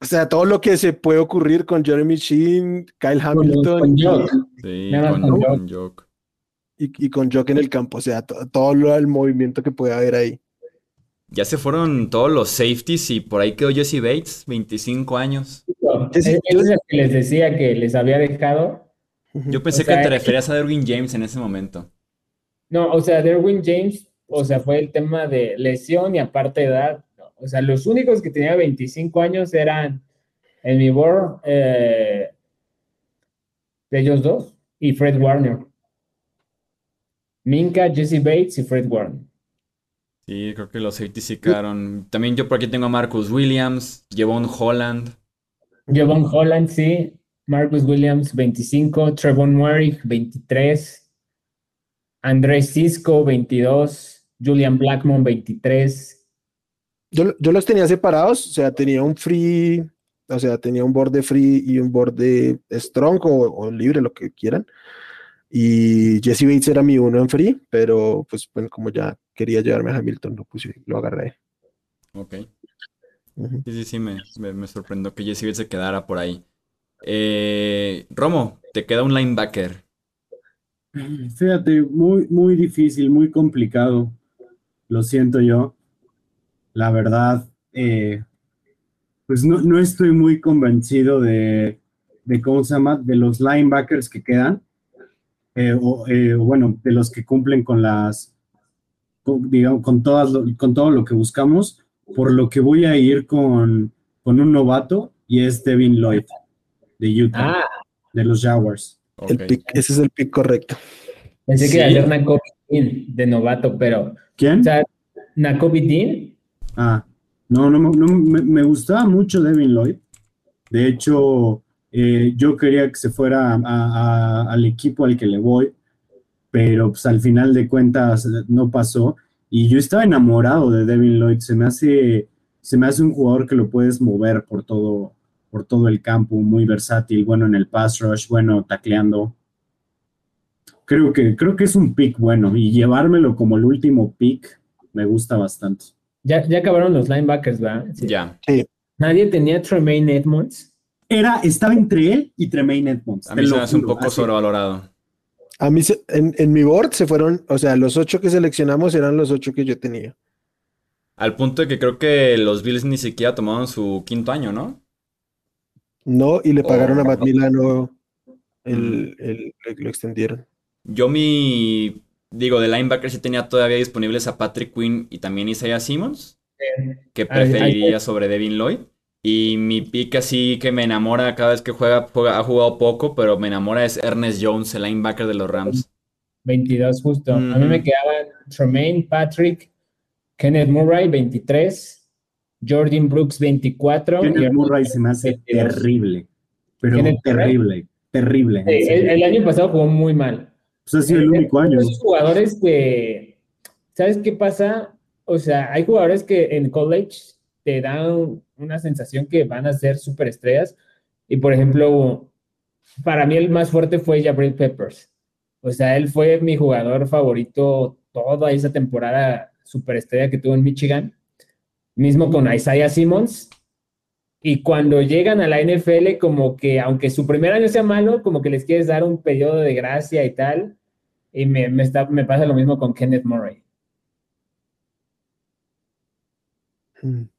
o sea, todo lo que se puede ocurrir con Jeremy Chin, Kyle Hamilton. sí, con, Joke y, con Jock en el campo, o sea, todo el movimiento que puede haber ahí. Ya se fueron todos los safeties y por ahí quedó Jesse Bates, 25 años. Es que les decía que les había dejado. Yo pensé que te referías a Derwin James en ese momento. No, o sea, Derwin James, o sea, fue el tema de lesión y aparte de edad. O sea, los únicos que tenían 25 años eran el mi board eh, de ellos dos y Fred Warner. Minka, Jesse Bates y Fred Warner. Sí, creo que los safeties sí quedaron. También yo por aquí tengo a Marcus Williams, Jevon Holland. Jevon Holland, sí. Marcus Williams, 25. Trevon Murray, 23. Andrés Cisco, 22. Julian Blackmon, 23. Yo, yo, los tenía separados, o sea, tenía un free, o sea, tenía un borde free y un borde strong o libre, lo que quieran. Y Jesse Bates era mi uno en free, pero pues bueno, como ya quería llevarme a Hamilton, lo puse, lo agarré. Ok. Sí, sí, sí, me, me, sorprendió que Jesse se quedara por ahí. Eh, Romo, te queda un linebacker. Fíjate, muy, muy difícil, muy complicado. Lo siento yo. La verdad, eh, pues no, no estoy muy convencido de, de, ¿cómo se llama? De los linebackers que quedan, eh, o eh, bueno, de los que cumplen con las, con, digamos, con, todas, con todo lo que buscamos, por lo que voy a ir con, con un novato y es Devin Lloyd de Utah, Ah, de los Jaguars. El Ok. pick- ese es el pick correcto. pensé Sí. que iba a ser Nakobe Dean de novato, pero, ¿Quién? o sea, Nakobe Ah, no, no, no me, me gustaba mucho Devin Lloyd. De hecho, eh, yo quería que se fuera a- a- al equipo al que le voy, pero pues al final de cuentas no pasó. Y yo estaba enamorado de Devin Lloyd. Se me hace, se me hace un jugador que lo puedes mover por todo, por todo el campo, muy versátil, bueno en el pass rush, bueno tacleando. Creo que, creo que es un pick bueno y llevármelo como el último pick me gusta bastante. ya, ya acabaron los linebackers, ¿verdad? Sí. Ya. Nadie tenía Tremaine Edmonds. Era, estaba entre él y Tremaine Edmonds. A mí se me hace un poco así. sobrevalorado. A mí, se- en, en mi board se fueron, o sea, los ocho que seleccionamos eran los ocho que yo tenía. Al punto de que creo que los Bills ni siquiera tomaron su quinto año, ¿no? No, y le pagaron a Oh. Matt Milano, el, el- lo extendieron. Yo mi, digo, de linebacker sí tenía todavía disponibles a Patrick Quinn y también Isaiah Simmons, que preferiría sobre Devin Lloyd. Y mi pick así que me enamora cada vez que juega, juega- ha jugado poco, pero me enamora es Ernest Jones, el linebacker de los Rams. 22 justo. A mí me quedaban Tremaine, Patrick, Kenneth Murray, 23, Jordan Brooks, 24. y Kenneth Murray se me hace 22. terrible, pero Kenneth Murray. terrible, terrible. El, año pasado jugó muy mal. Pues ha sido el Eh, único año. Esos jugadores que, ¿sabes qué pasa? O sea, hay jugadores que en college te dan una sensación que van a ser superestrellas. Y por ejemplo, para mí el más fuerte fue Jabril Peppers. O sea, él fue mi jugador favorito toda esa temporada superestrella que tuvo en Michigan. Mismo con Isaiah Simmons. Y cuando llegan a la NFL, como que aunque su primer año sea malo, como que les quieres dar un periodo de gracia y tal. Y me, me, está, me pasa lo mismo con Kenneth Murray. Mm.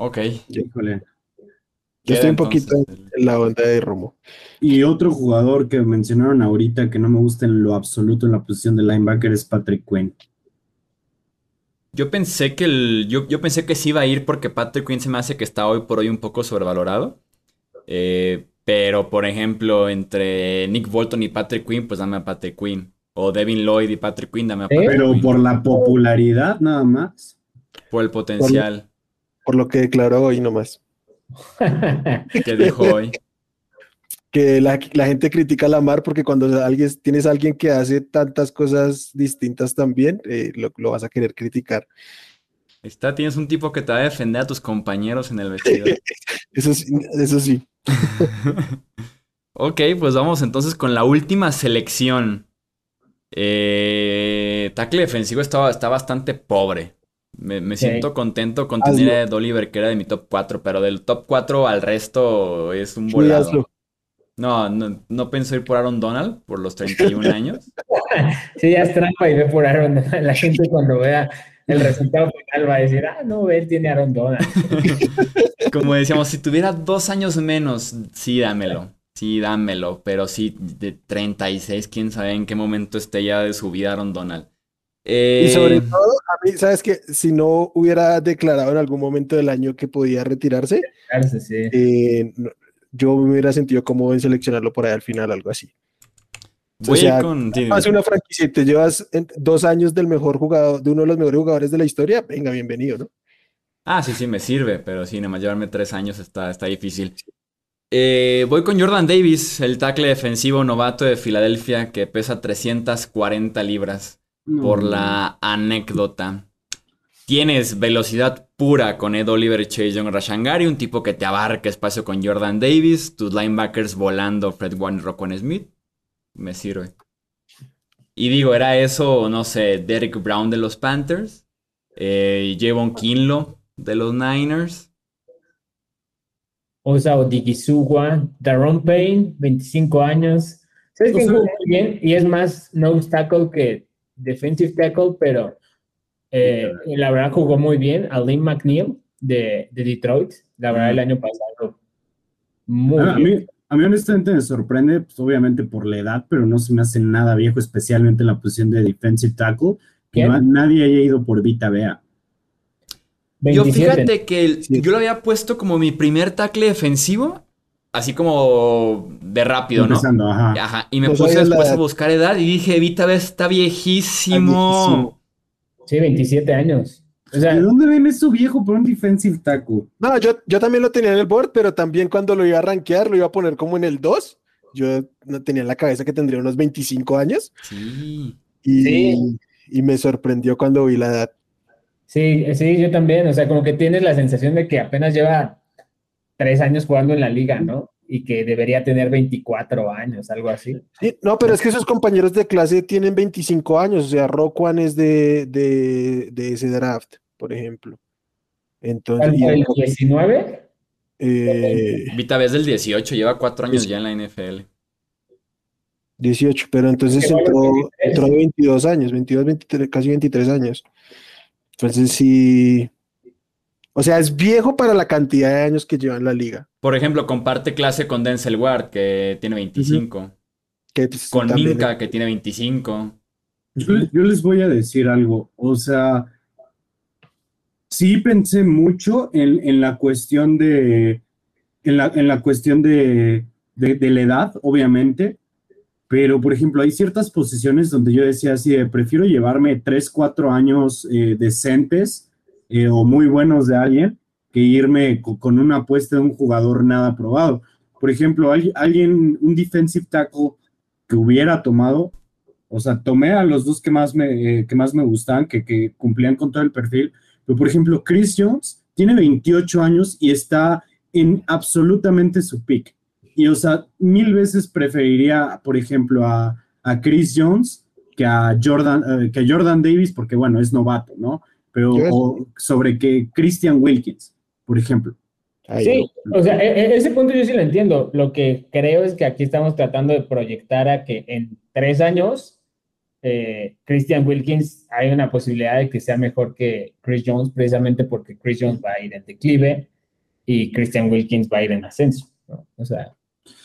Ok. Híjole. Yo estoy un poquito entonces en la onda de Romo. Y otro jugador que mencionaron ahorita que no me gusta en lo absoluto en la posición de linebacker es Patrick Quinn. Yo pensé que el, yo, yo pensé que sí iba a ir porque Patrick Quinn se me hace que está hoy por hoy un poco sobrevalorado. Eh, pero, por ejemplo, entre Nick Bolton y Patrick Quinn, pues dame a Patrick Quinn. O Devin Lloyd y Patrick Quinn, dame a ¿Eh? Patrick Pero Quinn. por la popularidad nada más. Por el potencial Por lo que declaró hoy nomás. que dijo hoy. Que la, la gente critica a Lamar porque cuando alguien, tienes a alguien que hace tantas cosas distintas también, eh, lo, lo vas a querer criticar. Está, tienes un tipo que te va a defender a tus compañeros en el vestidor. Eso sí, eso sí. Ok, pues vamos entonces con la última selección. Eh, tackle defensivo está, está bastante pobre. Me, me siento contento con Hazlo. tener a Ed Oliver, que era de mi top 4, pero del top 4 al resto es un volado. No, no, no pienso ir por Aaron Donald por los 31 años. Sí, ya es trampa y ve por Aaron Donald. La gente cuando vea el resultado final va a decir, ah, no, él tiene Aaron Donald. Como decíamos, si tuviera dos años menos, sí, dámelo. Sí, dámelo. Pero sí, de 36, quién sabe en qué momento esté ya de su vida Aaron Donald. Y sobre Eh, todo, a mí, ¿sabes que Si no hubiera declarado en algún momento del año que podía retirarse, sí, eh, yo me hubiera sentido cómodo en seleccionarlo por ahí al final, algo así. voy o sea, a ir con. Hace una franquicia y te llevas dos años del mejor jugador, de uno de los mejores jugadores de la historia, venga, bienvenido, ¿no? Ah, sí, sí, me sirve, pero sí, nada más llevarme tres años está, está difícil. Eh, voy con Jordan Davis, el tackle defensivo novato de Filadelfia que pesa 340 libras. No. Por la anécdota. Tienes velocidad pura con Ed Oliver y Chase Young Rashangari, un tipo que te abarca espacio con Jordan Davis, tus linebackers volando Fred Warner y Roquan Smith. Me sirve. Y digo, era eso, no sé, Derek Brown de los Panthers, eh, Javon Kinlo de los Niners. Osa Odigizugwa, Daron Payne, 25 años. ¿Sabes quién O sea- jugó muy bien? Y es más nose tackle que defensive tackle, pero eh, la verdad jugó muy bien. Alim McNeil, de, de Detroit. La verdad, el año pasado. Muy A bien. mí, a mí honestamente me sorprende, pues, obviamente por la edad, pero no se me hace nada viejo, especialmente en la posición de defensive tackle, que nadie haya ido por Vita Bea. Yo 27. fíjate que el- Sí. yo lo había puesto como mi primer tackle defensivo, así como de rápido, ¿no? Ajá. Ajá, y me No puse la después a buscar edad y dije, Vita Bea está viejísimo. Sí, 27 años. O sea, ¿De dónde ven eso viejo por un defensive tackle? No, yo, yo también lo tenía en el board, pero también cuando lo iba a rankear, lo iba a poner como en el 2. Yo no tenía en la cabeza que tendría unos 25 años Sí. y, Sí. y me sorprendió cuando vi la edad. sí, sí, yo también. O sea, como que tienes la sensación de que apenas lleva tres años jugando en la liga, ¿no? Y que debería tener 24 años, algo así. Sí, no, pero es que sus compañeros de clase tienen 25 años, o sea, Roquan es de, de, de ese draft, por ejemplo. Entonces, ¿Cuál y fue, el- el 19? eh, Vita es del 18, lleva cuatro años ya en la NFL. 18, pero entonces entró, 23. entró de 22 años, 22, 23, casi 23 años. Entonces sí, o sea, es viejo para la cantidad de años que lleva en la liga. Por ejemplo, comparte clase con Denzel Ward, que tiene 25. Que pues, Con también- Minka, que tiene 25. Yo, yo les voy a decir algo, o sea, sí pensé mucho en, en la cuestión de, en la, en la cuestión de, de, de la edad, obviamente, pero por ejemplo, hay ciertas posiciones donde yo decía así, de, prefiero llevarme 3, 4 años eh, decentes eh, o muy buenos de alguien que irme co- con una apuesta de un jugador nada probado. Por ejemplo, al- alguien, un defensive tackle que hubiera tomado, o sea, tomé a los dos que más me, eh, que más me gustaban, que, que cumplían con todo el perfil. Pero, por ejemplo, Chris Jones tiene 28 años y está en absolutamente su pick. Y, o sea, mil veces preferiría, por ejemplo, a, a Chris Jones que a Jordan, eh, que a Jordan Davis, porque, bueno, es novato, ¿no? Pero o sobre que Christian Wilkins, por ejemplo. Ay, Sí, o sea, e- e- ese punto yo sí lo entiendo. Lo que creo es que aquí estamos tratando de proyectar a que en tres años eh, Christian Wilkins hay una posibilidad de que sea mejor que Chris Jones, precisamente porque Chris Jones va a ir en declive y Christian Wilkins va a ir en ascenso. ¿no? O sea,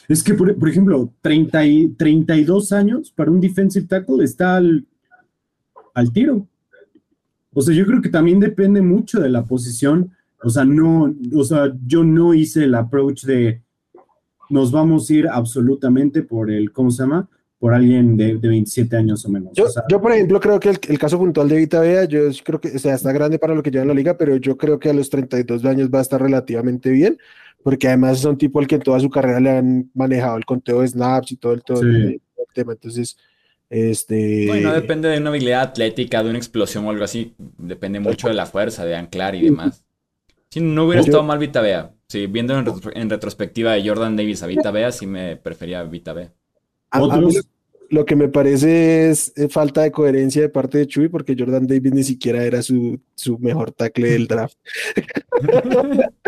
Es que, por, por ejemplo, 30 y, 32 años para un defensive tackle está al, al tiro. O sea, yo creo que también depende mucho de la posición. O sea, no, o sea, yo no hice el approach de nos vamos a ir absolutamente por el, ¿cómo se llama? Por alguien de, de 27 años o menos. Yo, O sea, yo, por ejemplo, creo que el, el caso puntual de Vita Vea, yo creo que o sea, está grande para lo que lleva en la liga, pero yo creo que a los 32 años va a estar relativamente bien, porque además es un tipo al que en toda su carrera le han manejado el conteo de snaps y todo el, todo Sí. el- el tema. Entonces, este. No, y no depende de una habilidad atlética, de una explosión o algo así. Depende mucho de la fuerza, de anclar y demás. Si no hubiera estado mal Vita Bea. Sí, viendo en, retro- en retrospectiva de Jordan Davis a Vita Bea, sí me prefería Vita Bea. a- a mí otros, lo, que me parece es falta de coherencia de parte de Chuy, porque Jordan Davis ni siquiera era su, su mejor tackle del draft.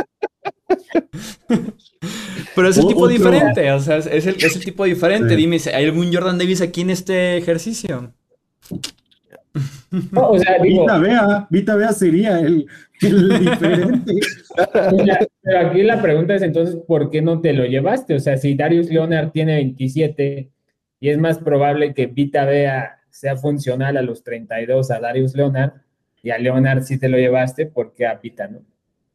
Pero es el tipo otro- diferente, o sea, es el, es el tipo diferente. Sí. Dime, ¿hay algún Jordan Davis aquí en este ejercicio? no, o sea, digo, Vita Vea, Vita Vea sería el, el diferente. o sea, pero aquí la pregunta es entonces, ¿por qué no te lo llevaste? O sea, si Darius Leonard tiene 27 y es más probable que Vita Vea sea funcional a los 32 a Darius Leonard y a Leonard sí te lo llevaste, ¿por qué a Vita no?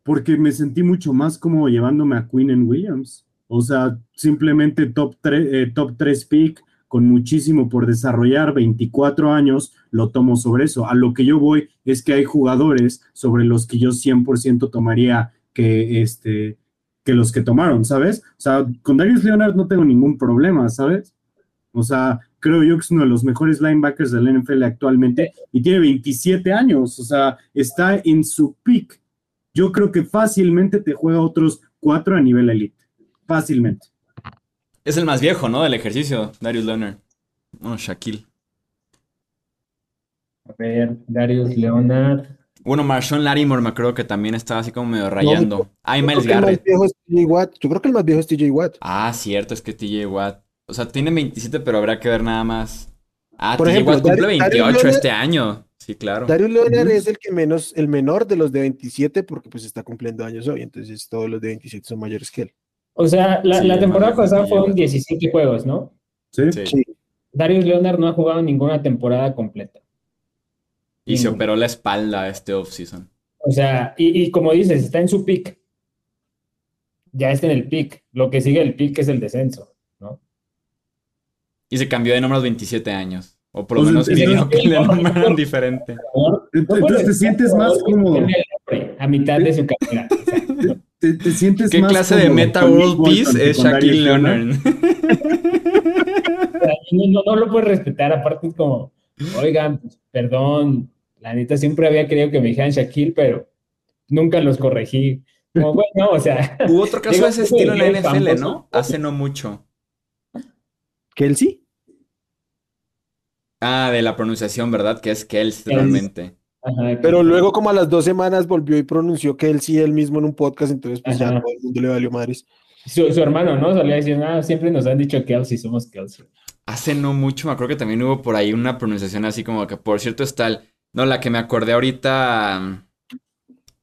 Porque me sentí mucho más como llevándome a Queen en Williams. O sea, simplemente top 3, top 3 pick con muchísimo por desarrollar, 24 años, lo tomo sobre eso. A lo que yo voy es que hay jugadores sobre los que yo 100% tomaría que, este, que los que tomaron, ¿sabes? O sea, con Darius Leonard no tengo ningún problema, ¿sabes? O sea, creo yo que es uno de los mejores linebackers del NFL actualmente y tiene 27 años, o sea, está en su peak yo creo que fácilmente te juega otros cuatro a nivel elite. Fácilmente. Es el más viejo, ¿no? Del ejercicio, Darius Leonard. Bueno, Shaquille. A ver, Darius Leonard. Bueno, Marshawn Lattimore me acuerdo que también estaba así como medio rayando. Ah, y Yo creo Miles que el más Garrett. viejo es TJ Watt. Yo creo que el más viejo es TJ Watt. Ah, cierto, es que TJ Watt. O sea, tiene 27, pero habrá que ver nada más. Ah, Por TJ ejemplo, Watt cumple Dar- Darius 28 Leonard- este año. Sí, claro. Darius Leonard es el que menos, el menor de los de 27, porque pues está cumpliendo años hoy, entonces todos los de 27 son mayores que él. O sea, la, Sí, la temporada pasada fueron lleva. 17 juegos, ¿no? Sí. Sí. Sí. Darius Leonard no ha jugado ninguna temporada completa. Y se operó la espalda este offseason. O sea, y, y como dices, está en su pick. Ya está en el pick. Lo que sigue el pick es el descenso, ¿no? Y se cambió de número a los 27 años. O por lo menos que le no, no, nombraran no. diferente. Entonces te sientes más nombre A mitad de su carrera. o sea, te, te sientes ¿Qué más clase de Meta World Peace es Shaquille Leonard? no, no, no lo puedes respetar. Aparte es como, oigan, pues, perdón, la neta siempre había querido que me dijeran Shaquille, pero nunca los corregí. Como, bueno, o sea, Hubo otro caso de ese estilo en la NFL, famoso- ¿no? Hace no mucho. Kelsey. Ah, de la pronunciación, ¿verdad? Que es Kels Kels. realmente. ajá, Pero luego, como a las dos semanas, volvió y pronunció Kelsey él mismo en un podcast, entonces pues ya todo el mundo le valió madres. su, su hermano, ¿no? Solía decir, ah, siempre nos han dicho Kelsey, somos Kelsey. Hace no mucho, me acuerdo que también hubo por ahí una pronunciación así como que, por cierto, es tal. No, la que me acordé ahorita.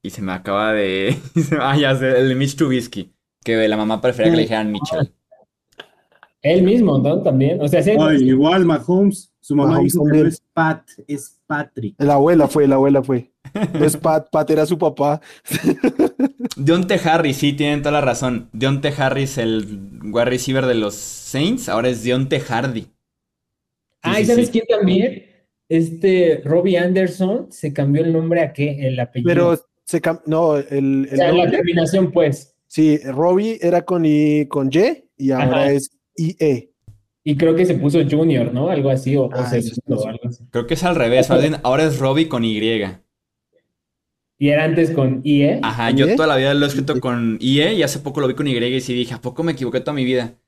Y se me acaba de. Ah, ya sé, el de Mitch Trubisky. Que la mamá prefería que le dijeran Mitchell. Él mismo, ¿no? También. O sea, sí, Ay, igual Mahomes, su mamá Mahomes dijo que no es Pat, es Patrick. La abuela fue, la abuela fue. No es Pat, Pat era su papá. Deonte Harris, sí, tienen toda la razón. Deonte Harris, el wide receiver de los Saints, ahora es Deonte Hardy. Ah, Sí, ¿y sí, sabes sí. quién también? Este Robbie Anderson se cambió el nombre a qué? El apellido. Pero se cam- no, el, o sea, la terminación, pues. sí, Robbie era con I, con Y y ahora Ajá. es IE. Y creo que se puso Junior, ¿no? Algo así, o, o Ah, eso segundo, sí. o algo así. Creo que es al revés, más bien, ahora es Robbie con Y. Y era antes con IE. Ajá, ¿IE? yo toda la vida lo he escrito con IE y hace poco lo vi con Y y sí dije, ¿a poco me equivoqué toda mi vida?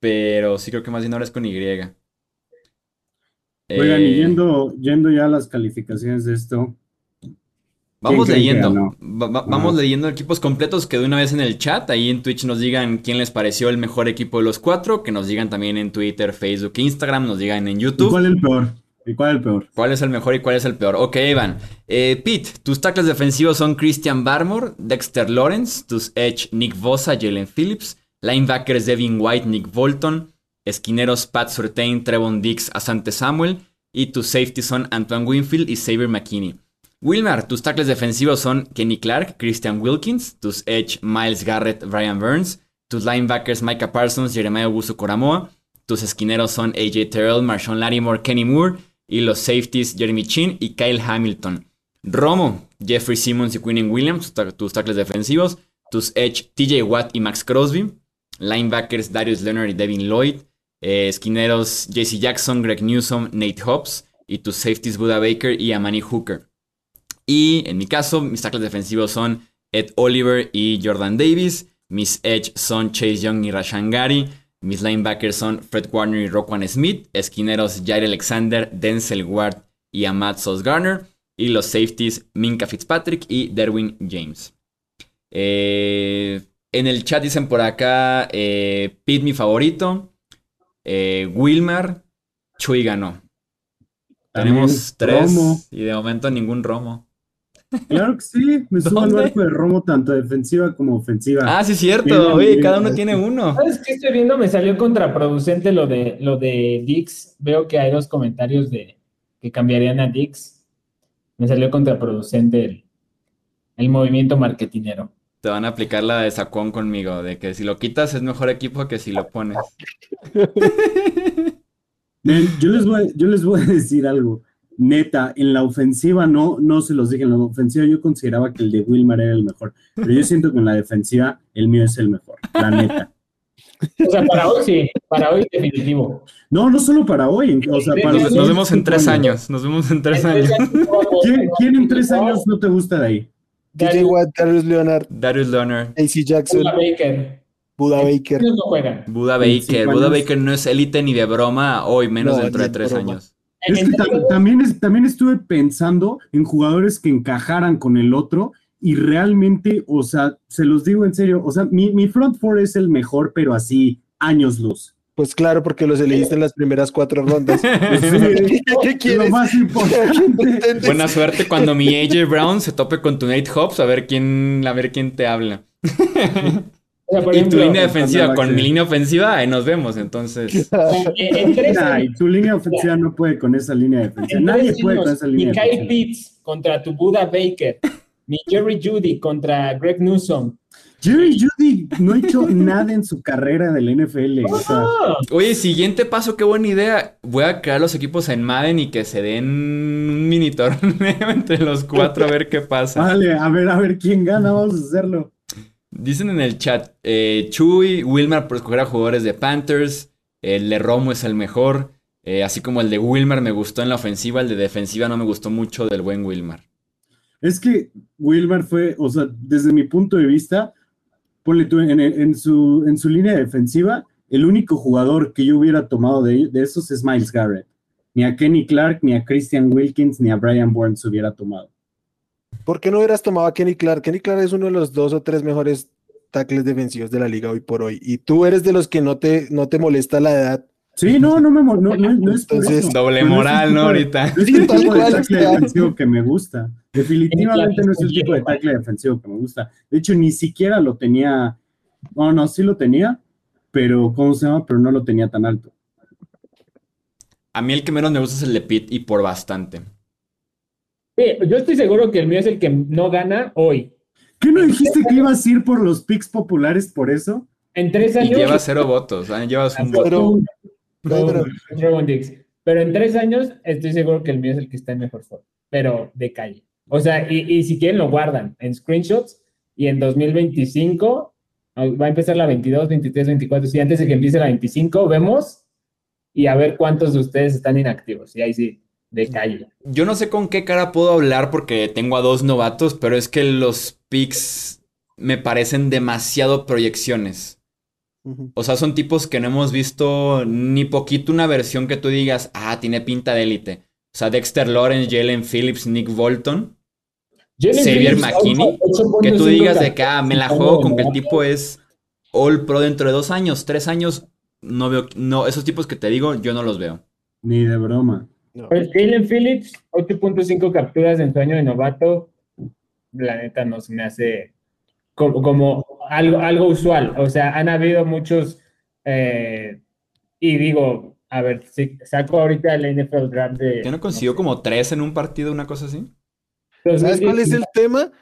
Pero sí creo que más bien ahora es con Y. Oigan, y Eh, yendo, yendo ya a las calificaciones de esto, Vamos ¿Quién creen que leyendo. ganó? Va- va- vamos leyendo equipos completos que de una vez en el chat, ahí en Twitch nos digan quién les pareció el mejor equipo de los cuatro, que nos digan también en Twitter, Facebook, Instagram, nos digan en ¿y YouTube. cuál es el peor? ¿Y cuál es el peor? ¿Cuál es el mejor y cuál es el peor? Ok, Iván. Eh, Pete, tus tackles defensivos son Christian Barmore, Dexter Lawrence, tus edge Nick Bosa, Jalen Phillips, linebackers Devin White, Nick Bolton, esquineros Pat Surtain, Trevon Dix, Asante Samuel y tus safeties son Antoine Winfield y Xavier McKinney. Wilmar, tus tackles defensivos son Kenny Clark, Christian Wilkins, tus edge Miles Garrett, Brian Burns, tus linebackers Micah Parsons, Jeremiah Busu Coramoa, tus esquineros son AJ Terrell, Marshawn Lattimore, Kenny Moore y los safeties Jeremy Chin y Kyle Hamilton. Romo, Jeffrey Simmons y Quinnen Williams, tus tackles defensivos, tus edge TJ Watt y Max Crosby, linebackers Darius Leonard y Devin Lloyd, eh, esquineros JC Jackson, Greg Newsom, Nate Hobbs y tus safeties Buda Baker y Amani Hooker. Y en mi caso, mis tackles defensivos son Ed Oliver y Jordan Davis. Mis edge son Chase Young y Rashan Gary. Mis linebackers son Fred Warner y Roquan Smith. Esquineros Jair Alexander, Denzel Ward y Ahmad Sos Garner. Y los safeties Minka Fitzpatrick y Derwin James. Eh, en el chat dicen por acá eh, Pete mi favorito. eh, Wilmar. Chuy ganó. Tenemos tres y de momento ningún Romo. Claro que sí, me subo al barco de Romo tanto defensiva como ofensiva. Ah, sí, es cierto. Bien, Oye, cada uno tiene uno. ¿Sabes qué estoy viendo? Me salió contraproducente lo de lo de Dix. Veo que hay dos comentarios de que cambiarían a Dix. Me salió contraproducente el, el movimiento marketinero. Te van a aplicar la de Saquon conmigo, de que si lo quitas es mejor equipo que si lo pones. Yo les voy, yo les voy a decir algo. Neta, en la ofensiva no, no se los dije, en la ofensiva yo consideraba que el de Wilmar era el mejor, pero yo siento que en la defensiva el mío es el mejor, la neta. O sea, para hoy sí, para hoy definitivo. No, no solo para hoy, o sea, para Nos, vemos en tres años. Nos vemos en tres años. ¿Quién, quién en tres años no te gusta de ahí? TJ Watt, Darius Leonard, Darius Leonard, AC Jackson, Buda Baker. Buda Baker. No. Buda Baker. Buda. Baker no es élite ni de broma hoy, menos No, dentro de tres broma. años. Es que tam- también, es- también estuve pensando en jugadores que encajaran con el otro y realmente, o sea, se los digo en serio, o sea, mi, mi front four es el mejor, pero así, años luz. Pues claro, porque los elegiste en las primeras cuatro rondas. Sí, ¿Qué, qué es quieres? lo más importante. Buena suerte cuando mi AJ Brown se tope con tu Nate Hobbs a ver quién, a ver quién te habla. O sea, por Y tu línea defensiva con mi línea ofensiva, ahí nos vemos. Entonces, en, en tres Nah, años, y tu línea ofensiva no puede con esa línea defensiva. en Nadie puede con esa línea mi Kyle defensiva. Pitts contra tu Buda Baker, mi Jerry Judy contra Greg Newsom. Jerry Judy no ha hecho nada en su carrera del NFL. O sea, Ah, oye, siguiente paso, qué buena idea. Voy a crear los equipos en Madden y que se den un mini torneo entre los cuatro a ver qué pasa. vale, a ver, a ver quién gana, vamos a hacerlo. Dicen en el chat, eh, Chuy, Wilmar por escoger a jugadores de Panthers, el de Romo es el mejor, eh, así como el de Wilmar me gustó en la ofensiva, el de defensiva no me gustó mucho del buen Wilmar. Es que Wilmer fue, o sea, desde mi punto de vista, ponle tú en, en su, en su línea defensiva, el único jugador que yo hubiera tomado de, de esos es Miles Garrett. Ni a Kenny Clark, ni a Christian Wilkins, ni a Brian Burns hubiera tomado. ¿Por qué no hubieras tomado a Kenny Clark? Kenny Clark es uno de los dos o tres mejores tackles defensivos de la liga hoy por hoy. Y tú eres de los que no te, no te molesta la edad. Sí, no, no me mo- no, no, Entonces. Doble moral, ¿no? Ahorita. No es el tipo de tackle defensivo que me gusta. Definitivamente no es el tipo de tackle defensivo que me gusta. De hecho, ni siquiera lo tenía. No, no, sí lo tenía, pero ¿cómo se llama? Pero no lo tenía tan alto. A mí el que menos me gusta es el de Pitt y por bastante. Sí, yo estoy seguro que el mío es el que no gana hoy. ¿Qué no dijiste que ibas a ir por los picks populares por eso? En tres Y años. lleva cero votos, ah, llevas un voto. Pero- en tres años estoy seguro que el mío es el que está en mejor forma, pero de calle. O sea, y, y si quieren lo guardan en screenshots y en 2025 ah, va a empezar la 22, 23, 24. Sí, antes de que empiece la 25 vemos y a ver cuántos de ustedes están inactivos. Y ahí sí, de calle. Yo no sé con qué cara puedo hablar porque tengo a dos novatos, pero es que los picks me parecen demasiado proyecciones. O sea, son tipos que no hemos visto ni poquito una versión que tú digas, ah, tiene pinta de élite. O sea, Dexter Lawrence, Jalen Phillips, Nick Bolton. Jalen Xavier Phillips, McKinney, 8.5 Que tú digas de que ah, me la juego con que el tipo es All Pro dentro de dos años, tres años. No veo, no, esos tipos que te digo, yo no los veo. Ni de broma. No. Pues Jalen Phillips, 8.5 capturas en su año de novato. La neta no se me hace como, como algo, algo usual. O sea, han habido muchos. eh, y digo, a ver, si saco ahorita el NFL Draft de. ¿Que no consiguió como tres en un partido, una cosa así? ¿Sabes cuál es el tema?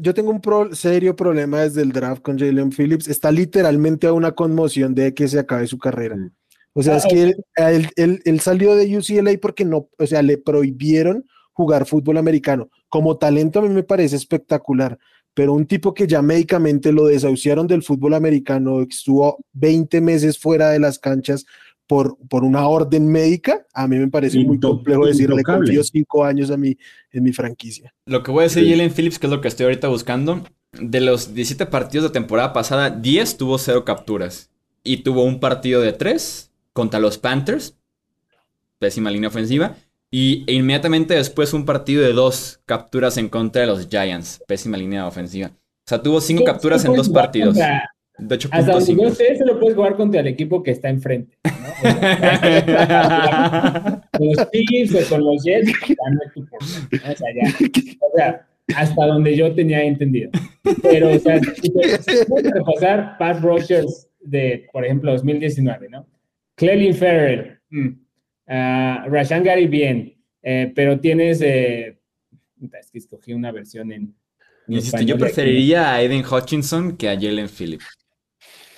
Yo tengo un pro- serio problema desde el draft con Jalen Phillips. Está literalmente a una conmoción de que se acabe su carrera. O sea, es Ah, que él, él- él- él salió de UCLA porque no, o sea, le prohibieron jugar fútbol americano. Como talento a mí me parece espectacular, pero un tipo que ya médicamente lo desahuciaron del fútbol americano, estuvo 20 meses fuera de las canchas por, por una orden médica, a mí me parece muy complejo decirle confío cinco años a mi, en mi franquicia. Lo que voy a decir, Sí. Jalen Phillips, que es lo que estoy ahorita buscando, de los 17 partidos de temporada pasada, 10 tuvo cero capturas. Y tuvo un partido de 3 contra los Panthers. Pésima línea ofensiva. Y e inmediatamente después un partido de 2 capturas en contra de los Giants. Pésima línea ofensiva. O sea, tuvo 5 Sí, capturas en dos partidos. contra- De Hasta donde yo 8.5. sé, se lo puedes jugar contra el equipo que está enfrente. ¿no? O sea, con los Chiefs o con los Jets. O sea, ya. O sea, hasta donde yo tenía entendido. Pero, o sea, si puedes repasar pass rushers de, por ejemplo, 2019, ¿no? Clelin Ferrell, mm, ah, Rashan Gary bien, eh, pero tienes, eh, es que escogí una versión en, en Insisto, español yo aquí. preferiría a Aiden Hutchinson que a Jalen Phillips.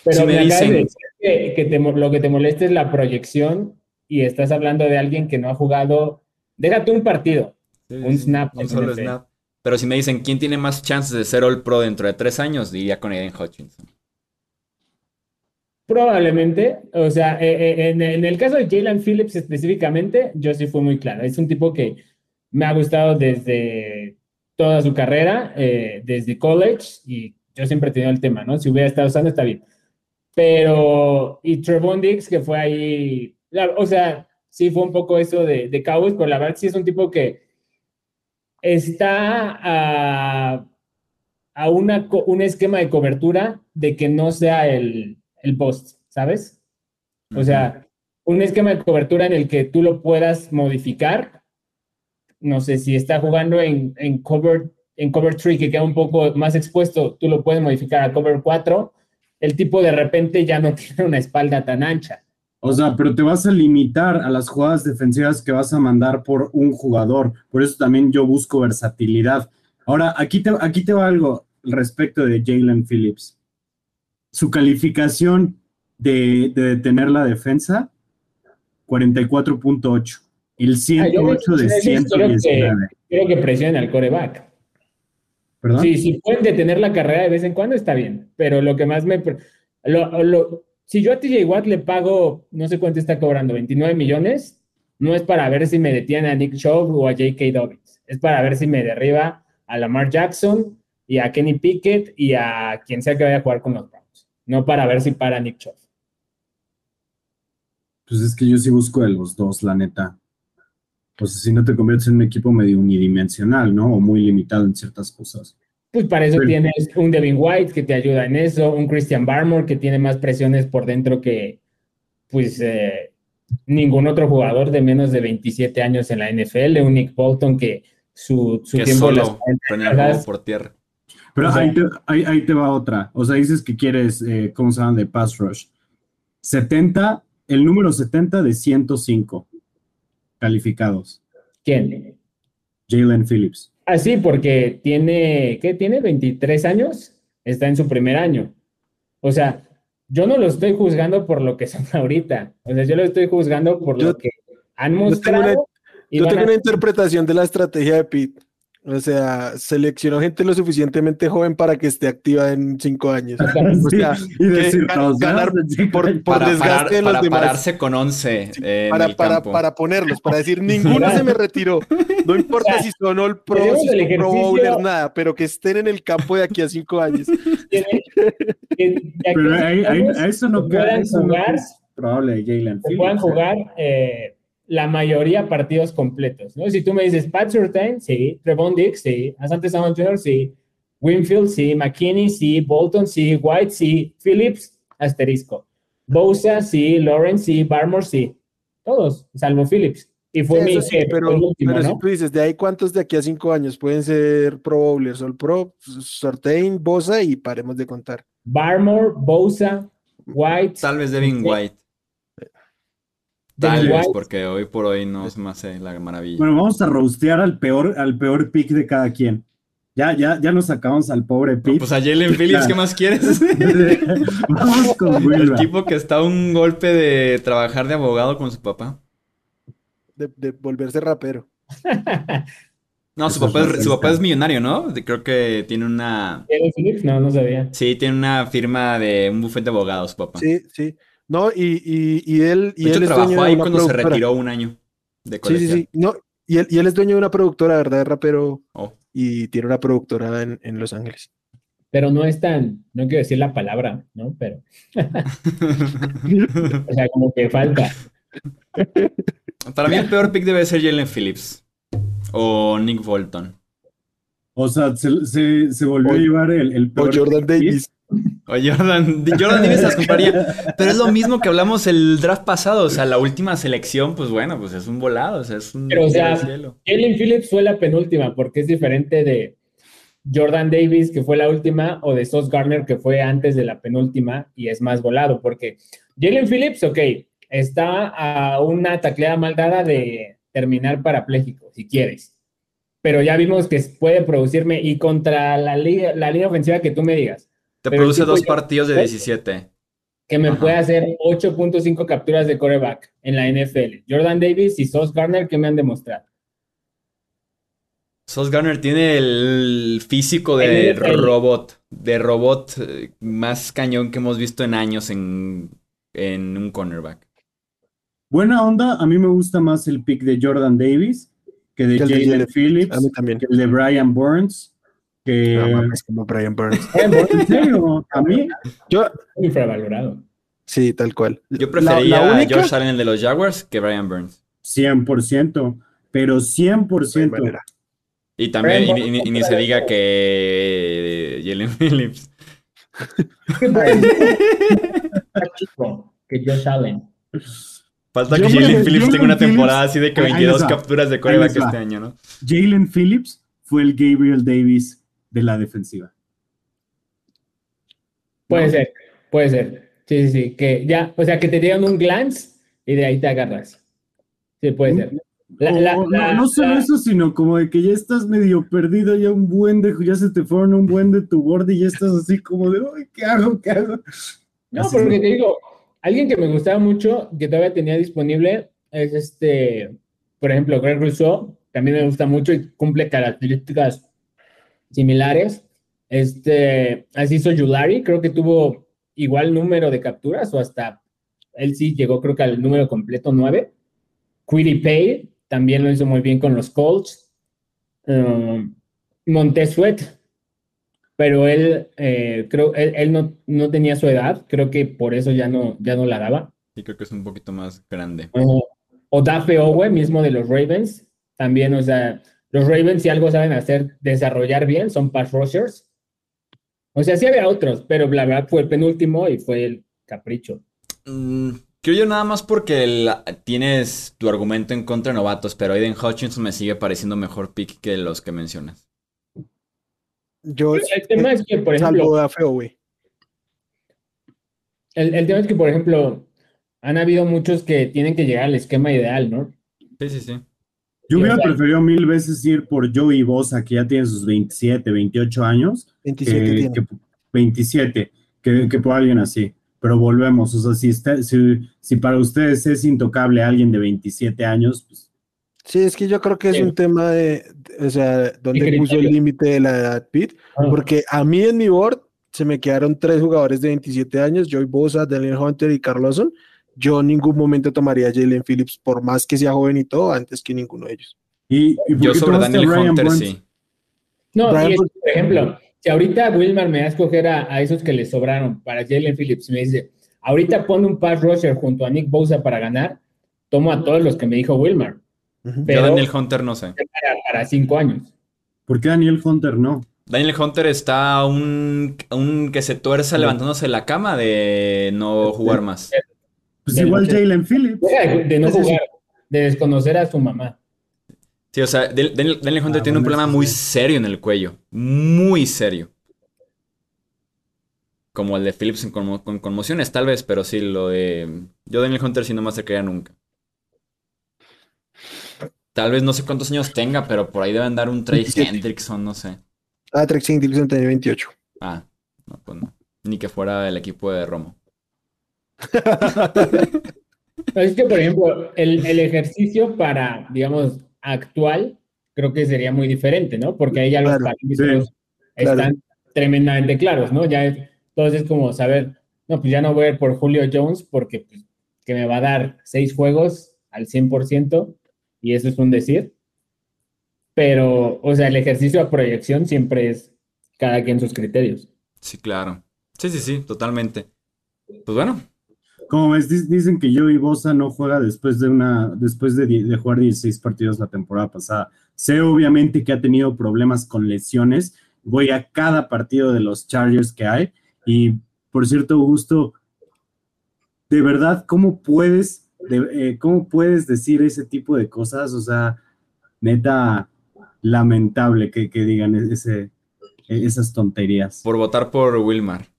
Pero Si me me de dicen- que, que te lo que te molesta es la proyección y estás hablando de alguien que no ha jugado, déjate un partido, un snap. Un en solo NFL. snap. Pero si me dicen quién tiene más chances de ser All Pro dentro de tres años, diría con Aiden Hutchinson. Probablemente, o sea, eh, eh, en, el caso de Jalen Phillips específicamente, yo sí fui muy claro. Es un tipo que me ha gustado desde toda su carrera, eh, desde college, y yo siempre he tenido el tema, ¿no? Si hubiera estado usando, está bien. Pero, y Trevon Diggs, que fue ahí, o sea, sí fue un poco eso de, de Cowboys, pero la verdad sí es un tipo que está a, a una, un esquema de cobertura de que no sea el, el post, ¿sabes? O sea, un esquema de cobertura en el que tú lo puedas modificar. No sé, si está jugando en, en cover en cover 3 que queda un poco más expuesto, tú lo puedes modificar a cover 4. El tipo de repente ya no tiene una espalda tan ancha. O sea, pero te vas a limitar a las jugadas defensivas que vas a mandar por un jugador. Por eso también yo busco versatilidad. Ahora, aquí te, aquí te va algo respecto de Jalen Phillips. Su calificación de, de detener la defensa, 44.8. El 108 de 119. Creo que presiona al coreback. ¿Perdón? Sí, si pueden detener la carrera de vez en cuando está bien, pero lo que más me... Lo, lo, si yo a TJ Watt le pago, no sé cuánto está cobrando, 29 millones, no es para ver si me detiene a Nick Chubb o a J.K. Dobbins, es para ver si me derriba a Lamar Jackson y a Kenny Pickett y a quien sea que vaya a jugar con los Browns, no para ver si para Nick Chubb. Pues es que yo sí busco de los dos, la neta. Pues si no te conviertes en un equipo medio unidimensional, ¿no? O muy limitado en ciertas cosas. Pues para eso tienes un Devin White que te ayuda en eso, un Christian Barmore que tiene más presiones por dentro que, pues, eh, ningún otro jugador de menos de 27 años en la NFL, un Nick Bolton que su, su tiempo solo por tierra. Pero ahí, te, ahí, te, va otra. O sea, dices que quieres, eh, ¿cómo se llaman? De pass rush. 70, el número 70 de 105 calificados. ¿Quién? Jalen Phillips. Ah, sí, porque tiene, ¿qué? Tiene 23 años, está en su primer año. O sea, yo no lo estoy juzgando por lo que son ahorita. O sea, yo lo estoy juzgando por lo que han mostrado. Yo tengo una, interpretación de la estrategia de Pete. O sea, seleccionó gente lo suficientemente joven para que esté activa en cinco años. O sea, y decir, ganar por, por desgaste de los para pararse con 11 para, para, para, ponerlos, para decir, ninguno se me retiró. No importa si son All Pro, si son Pro Bowler, nada, pero que estén en el campo de aquí a cinco años. pero a, eso no pueden jugar, probable Jalen Pueden jugar eh, la mayoría partidos completos, ¿no? Si tú me dices Pat Surtain, sí, Trevon Dix, sí, Asante Samuel Jr., sí, Winfield, sí, McKinney, sí, Bolton, sí, White, sí, Phillips, asterisco, Bosa, sí, Lawrence, sí, Barmore, sí, todos, salvo Phillips. Y fue mi sí, pero, pero si tú dices, de ahí cuántos de aquí a cinco años pueden ser Pro Bowlers, All Pro, Surtain, Bosa y paremos de contar. Barmore, Bosa, White. Tal vez Devin White. Tal vez, porque hoy por hoy no se me hace la maravilla. Bueno, vamos a roastear al peor, al peor pick de cada quien. Ya, ya, ya nos sacamos al pobre pick. pues a Jalen Phillips, ¿qué más quieres? vamos con El tipo que está a un golpe de trabajar de abogado con su papá. De, volverse rapero. No, su papá, es, su papá es millonario, ¿no? Creo que tiene una. Phillips? No, no sabía. Sí, tiene una firma de un bufete de abogados, papá. Sí, sí. No, y, y, y él. Y de él trabajó ahí cuando se retiró un año de colegio. Sí, sí, sí. No, y, él, y él es dueño de una productora, ¿verdad? De rapero. Oh. Y tiene una productora en, en, Los Ángeles. Pero no es tan. No quiero decir la palabra, ¿no? Pero. o sea, como que falta. Para mí el peor pick debe ser Jalen Phillips. O Nick Bolton. O sea, se, se, se volvió a llevar el, el peor. O Jordan Davis. O Jordan, Jordan Davis las compraría. Pero es lo mismo que hablamos el draft pasado. O sea, la última selección, pues bueno, pues es un volado. O sea, es un. Pero, o sea, Jalen Phillips fue la penúltima, porque es diferente de Jordan Davis, que fue la última, o de Sos Garner, que fue antes de la penúltima, y es más volado, porque Jalen Phillips, ok, está a una tacleada mal dada de terminar parapléjico, si quieres. Pero ya vimos que puede producirme, y contra la, liga, la línea ofensiva que tú me digas te produce dos partidos de 17. Que me puede hacer 8.5 capturas de coreback en la NFL. Jordan Davis y Sos Garner, ¿qué me han demostrado? Sos Garner tiene el físico de robot, de robot eh, más cañón que hemos visto en años en, un cornerback. Buena onda, a mí me gusta más el pick de Jordan Davis que de Jalen Phillips, que el de Brian Burns que... No mames, como Brian Burns. ¿En serio? ¿A mí? Yo... Infravalorado. Sí, tal cual. Yo prefería a Josh Allen de los Jaguars que Brian Burns. 100%, pero 100%. Y también, y, ni se diga que Jalen Phillips. que Josh Allen. Falta que Jalen Phillips tenga una temporada así de que Ahí les 22 va. capturas de coreback este año, ¿no? Jalen Phillips fue el Gabriel Davis de la defensiva. Puede No. ser, puede ser. Sí, sí, sí. Que ya, o sea, que te dieron un glance y de ahí te agarras. Sí, puede ser. La- O- la- o la- no, solo eso, sino como de que ya estás medio perdido, ya un buen de, ya se te fueron un buen de tu borde y ya estás así como de, "Ay, ¿qué hago? ¿Qué hago? No, Así porque es. te digo, alguien que me gustaba mucho, que todavía tenía disponible, es este, por ejemplo, Greg Rousseau, también me gusta mucho y cumple características similares. Este, así hizo Yulari, creo que tuvo igual número de capturas o hasta él sí llegó creo que al número completo 9. Quiddy Pay también lo hizo muy bien con los Colts. Um, Montesuet, pero él eh, creo él, él no, no tenía su edad, creo que por eso ya no, ya no la daba. Sí, creo que es un poquito más grande. O, o Dafe Owe, mismo de los Ravens, también, o sea, los Ravens si algo saben hacer, desarrollar bien, son pass rushers. O sea, sí había otros, pero la verdad fue el penúltimo y fue el capricho. Mm, creo yo nada más porque tienes tu argumento en contra de novatos, pero Aiden Hutchinson me sigue pareciendo mejor pick que los que mencionas. Yo El tema es que, por ejemplo, salvo a feo, güey. el, el tema es que, por ejemplo, han habido muchos que tienen que llegar al esquema ideal, ¿no? Sí, sí, sí. Yo hubiera preferido mil veces ir por Joey Bosa, que ya tiene sus 27, 28 años, 27 que, tiene. que 27, que, que por alguien así. Pero volvemos, o sea, si, está- si, si para ustedes es intocable alguien de 27 años, pues Sí, es que yo creo que es Sí. un tema de, de- o sea, donde puso el límite de la edad, Pete, Ah. porque a mí en mi board se me quedaron tres jugadores de 27 años, Joey Bosa, Daniel Hunter y Carlosson. Yo en ningún momento tomaría a Jalen Phillips, por más que sea joven y todo, antes que ninguno de ellos. Y, y ¿por Yo sobre Daniel Ryan Hunter, Burns? sí. No, Brian y por ejemplo, si ahorita Wilmar me va a escoger a, a esos que le sobraron para Jalen Phillips, me dice, ahorita pone un pass rusher junto a Nick Bosa para ganar, tomo a todos los que me dijo Wilmar. Pero- Yo Daniel Hunter no sé. para, para cinco años. ¿Por qué Daniel Hunter no? Daniel Hunter está un, un que se tuerza levantándose de la cama de no jugar más. Pues igual Jalen Phillips. De, no jugar, de desconocer a su mamá. Sí, o sea, Daniel, Daniel Hunter Ah, tiene un problema muy serio en el cuello. Muy serio. Como el de Phillips conmo- con conmociones, tal vez, pero sí, lo de. Yo, Daniel Hunter, sí no me acercaría nunca. Tal vez no sé cuántos años tenga, pero por ahí debe andar un Trey 27. Hendrickson, no sé. Ah, Trek Dixon tenía 28. Ah, no, pues no. Ni que fuera el equipo de Romo. Es que, por ejemplo, el, el ejercicio para, digamos, actual, creo que sería muy diferente, ¿no? Porque ahí ya los Claro, parámetros sí, están claro. tremendamente claros, ¿no? Ya es, entonces es como saber, no, pues ya no voy a ir por Julio Jones porque pues, que me va a dar seis juegos al 100% y eso es un decir. Pero, o sea, el ejercicio a proyección siempre es cada quien sus criterios. Sí, claro. Sí, sí, sí, totalmente. Pues bueno, Como ves, Dic- dicen que Joey Bosa no juega después de una, después de, jugar 16 partidos la temporada pasada. Sé obviamente que ha tenido problemas con lesiones. Voy a cada partido de los Chargers que hay. Y por cierto, Augusto, de verdad, ¿cómo puedes, de- eh, cómo puedes decir ese tipo de cosas? O sea, neta, lamentable que, que digan ese, esas tonterías. por votar por Wilmar.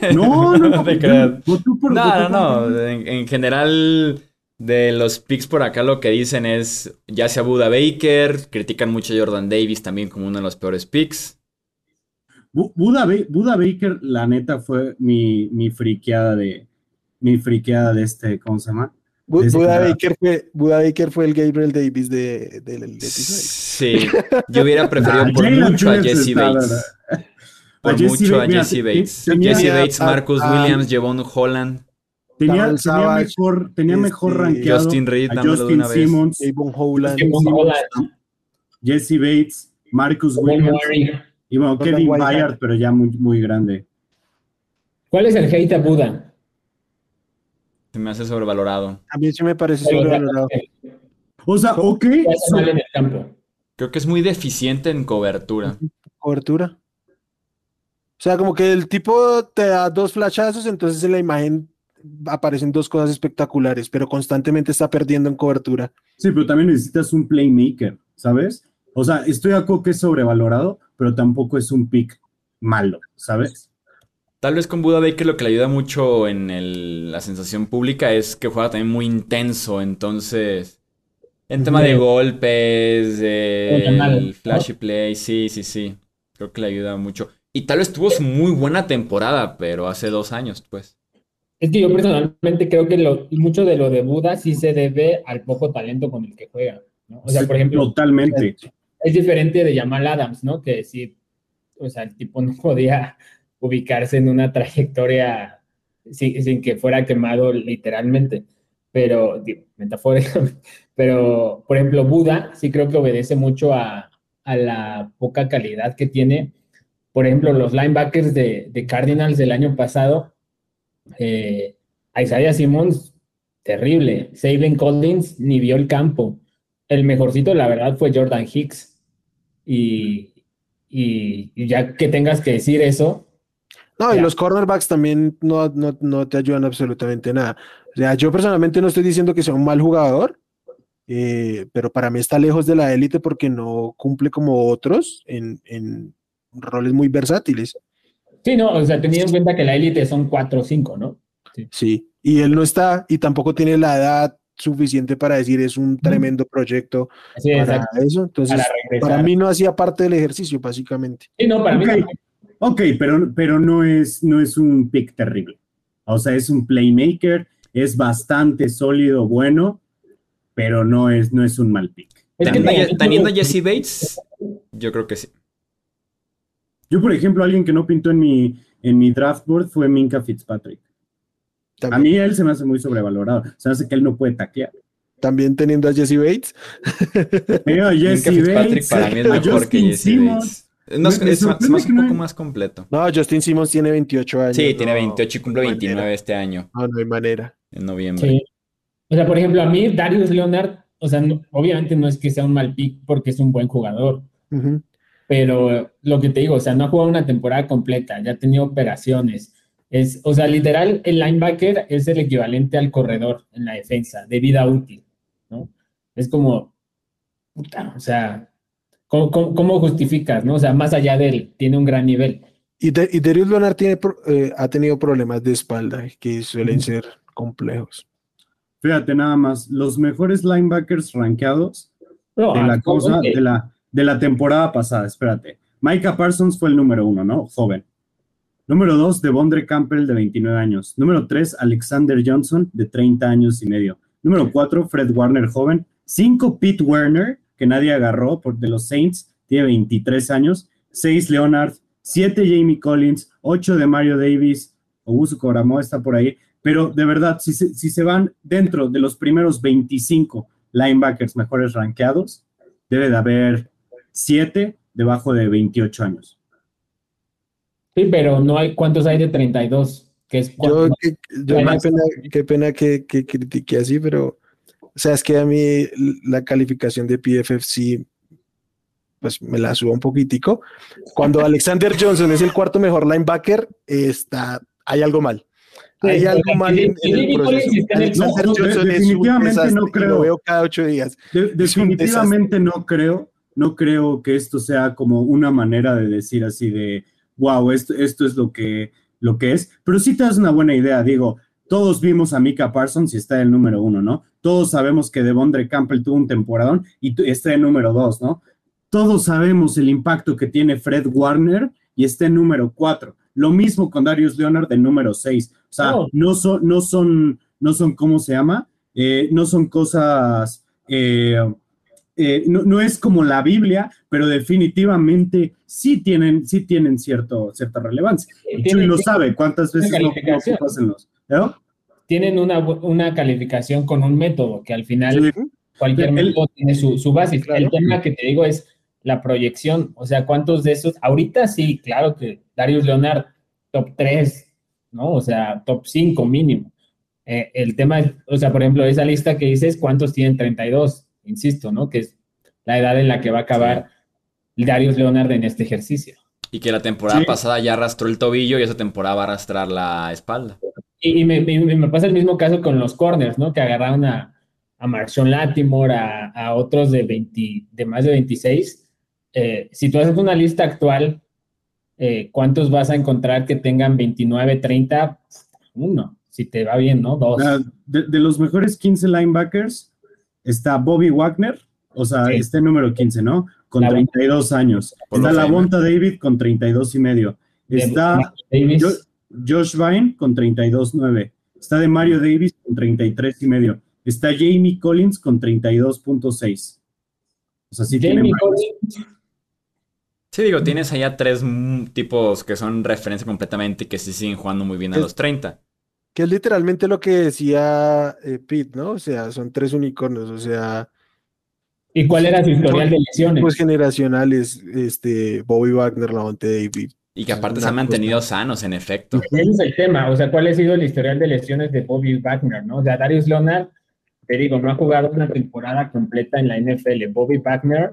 No, no, no. te creas. votó por- No, no, no. En, en general, de los picks por acá lo que dicen es, ya sea Buda Baker, critican mucho a Jordan Davis también como uno de los peores picks. Bu- Buda, Ba- Buda Baker, la neta, fue mi, mi friqueada de mi friqueada de este, ¿cómo se llama? Ese Buda. Baker fue, Buda Baker fue el Gabriel Davis de, episodio. Sí, yo hubiera preferido Ah, por mucho a Jesse Bates. ¿Verdad? Por A Jesse mucho a Jesse te- Bates. tenía- Jesse Bates, a- Marcus a- Williams, Javon Holland, Tenía, Darrell tenía Savage, mejor, tenía mejor este, rankeado Justin Reed, a dámelo de Justin una vez. Simmons, Avon Howland. Que con Holland, Jesse Bates, Marcus Williams Murray. y bueno, Kevin. Bayard, pero ya muy, muy grande. ¿Cuál es el hate a Buda? se me hace sobrevalorado. A mí sí me parece Pero, sobrevalorado. O sea, ok. Creo que es muy deficiente en cobertura. Cobertura. O sea, como que el tipo te da dos flashazos, entonces en la imagen aparecen dos cosas espectaculares, pero constantemente está perdiendo en cobertura. Sí, pero también necesitas un playmaker, ¿sabes? O sea, estoy de acuerdo que es sobrevalorado, pero tampoco es un pick malo, ¿sabes? Tal vez con Buda Baker lo que le ayuda mucho en el- la sensación pública es que juega también muy intenso, entonces en tema de golpes, de el flashy play, sí, sí, sí, creo que le ayuda mucho. Y tal vez tuvo su muy buena temporada, pero hace dos años, pues. Es que yo personalmente creo que lo, mucho de lo de Buda sí se debe al poco talento con el que juega, ¿no? O sea, por ejemplo, Totalmente. es diferente de Jamal Adams, ¿no? Que sí, o sea, el tipo no podía ubicarse en una trayectoria sin, sin que fuera quemado literalmente, pero, digo, metafóricamente. Pero, por ejemplo, Buda sí creo que obedece mucho a, a la poca calidad que tiene. Por ejemplo, los linebackers de, de Cardinals del año pasado, eh, Isaiah Simmons, terrible. Saban Collins ni vio el campo. El mejorcito, la verdad, fue Jordan Hicks. Y, y- y ya que tengas que decir eso, No, y los cornerbacks también no, no, no te ayudan absolutamente nada. O sea, yo personalmente no estoy diciendo que sea un mal jugador, eh, pero para mí está lejos de la élite porque no cumple como otros en, en roles muy versátiles. sí, no, o sea, teniendo en cuenta que la élite son 4 o 5, ¿no? Sí, y él no está y tampoco tiene la edad suficiente para decir es un tremendo proyecto Así para exacto, eso. Entonces, para mí no hacía parte del ejercicio, básicamente. Sí, no, para mí Ok. tampoco. Ok, pero, pero no, es, no es un pick terrible. O sea, es un playmaker, es bastante sólido, bueno, pero no es, no es un mal pick. Es que Teniendo, teniendo a Jesse Bates, yo creo que sí. Yo, por ejemplo, alguien que no pintó en mi, en mi draft board fue Minka Fitzpatrick. A También, mí él se me hace muy sobrevalorado. Se me hace que él no puede taclear. también teniendo a Jesse Bates. Minka Jesse Fitzpatrick Bates, para mí es mejor que Jesse Simmons. Bates. No, es, Me- me es más, un poco más completo. No, Justin Simmons tiene 28 años. Sí, tiene no, 28 y cumple no hay 29 manera. este año, No, no hay manera. en noviembre. Sí. O sea, por ejemplo, a mí Darius Leonard, o sea, no- obviamente no es que sea un mal pick porque es un buen jugador, Ujú. Pero lo que te digo, o sea, no ha jugado una temporada completa, ya ha tenido operaciones. Es, o sea, literal, el linebacker es el equivalente al corredor en la defensa, de vida útil, ¿no? Es como, puta, o sea, ¿cómo, cómo- cómo justificas, no? O sea, más allá de él, tiene un gran nivel. Y, de, y Darius Leonard tiene, eh, ha tenido problemas de espalda que suelen ser complejos. Fíjate nada más, los mejores linebackers rankeados No, de la cosa, de la, de la temporada pasada, espérate. Micah Parsons fue el número uno, ¿no? Joven. Número dos, Devondre Campbell, de 29 años. Número tres, Alexander Johnson, de 30 años y medio. Número cuatro, Fred Warner, joven. Cinco, Pete Werner, que nadie agarró por de los Saints, tiene 23 años. Seis, Leonard. Siete, Jamie Collins. Ocho, de Mario Davis. Ogusu Koramo está por ahí. Pero de verdad, si se, si se van dentro de los primeros 25 linebackers mejores rankeados, debe de haber siete debajo de 28 años. Sí, pero no hay, ¿cuántos hay de 32? Que es Yo, que- yo qué pena, qué pena que, que critique así, pero o sea, es que a mí la calificación de PFF sí, pues me la subo un poquitico. Cuando Alexander Johnson es el cuarto mejor linebacker, está, hay algo mal. Hay algo mal en, en el proceso. Alexander No, de- Johnson es un definitivamente desastre no y lo creo. veo cada ocho días. De- definitivamente no creo, no creo que esto sea como una manera de decir así de, wow, esto, esto es lo que, lo que es, pero sí te das una buena idea, digo, todos vimos a Mika Parsons y está en el número uno, ¿no? Todos sabemos que Devondre Campbell tuvo un temporadón y está en número dos, ¿no? Todos sabemos el impacto que tiene Fred Warner y está en número cuatro. Lo mismo con Darius Leonard en número seis. O sea, Oh. no son, no son, no son, ¿cómo se llama? Eh, no son cosas, eh, eh, no, no es como la Biblia, pero definitivamente sí tienen, sí tienen cierto, cierta relevancia. Chuy lo sabe, cuántas veces tienen una, una calificación con un método que al final Sí. cualquier El- método tiene su, su base. Claro. El tema que te digo es la proyección, o sea, cuántos de esos, ahorita sí, claro que Darius Leonard, top 3, ¿no? O sea, top 5 mínimo. Eh, el tema o sea, por ejemplo, esa lista que dices, ¿cuántos tienen 32? Insisto, ¿no? Que es la edad en la que va a acabar Darius Leonard en este ejercicio. Y que la temporada Sí. pasada ya arrastró el tobillo y esa temporada va a arrastrar la espalda. Y, me, me, pasa el mismo caso con los corners, ¿no? Que agarraron a, a Marshawn Latimore, a, a, otros de, 20, de más de 26. Eh, si tú haces una lista actual, eh, ¿cuántos vas a encontrar que tengan 29, 30? Uno, si te va bien, ¿no? Dos. De, de los mejores 15 linebackers está Bobby Wagner, o sea, este número 15, ¿no? Con 32 años. Está la Bonta David con 32 y medio. Está Josh Vine con 32.9. Está de Mario Davis con 33 y medio. Está Jamie Collins con 32.6. O sea, sí tiene Sí, digo, tienes allá tres tipos que son referencia completamente y que sí siguen jugando muy bien a los 30. Que es literalmente lo que decía eh, Pete, ¿no? O sea, son tres unicornios, o sea, ¿Y cuál era su historial de lesiones? Pues generacionales, este, Bobby Wagner, Lavonte David. Y que aparte se han mantenido sanos, en efecto. Ese es el tema, o sea, ¿cuál ha sido el historial de lesiones de Bobby Wagner, no? O sea, Darius Leonard, te digo, no ha jugado una temporada completa en la NFL. Bobby Wagner,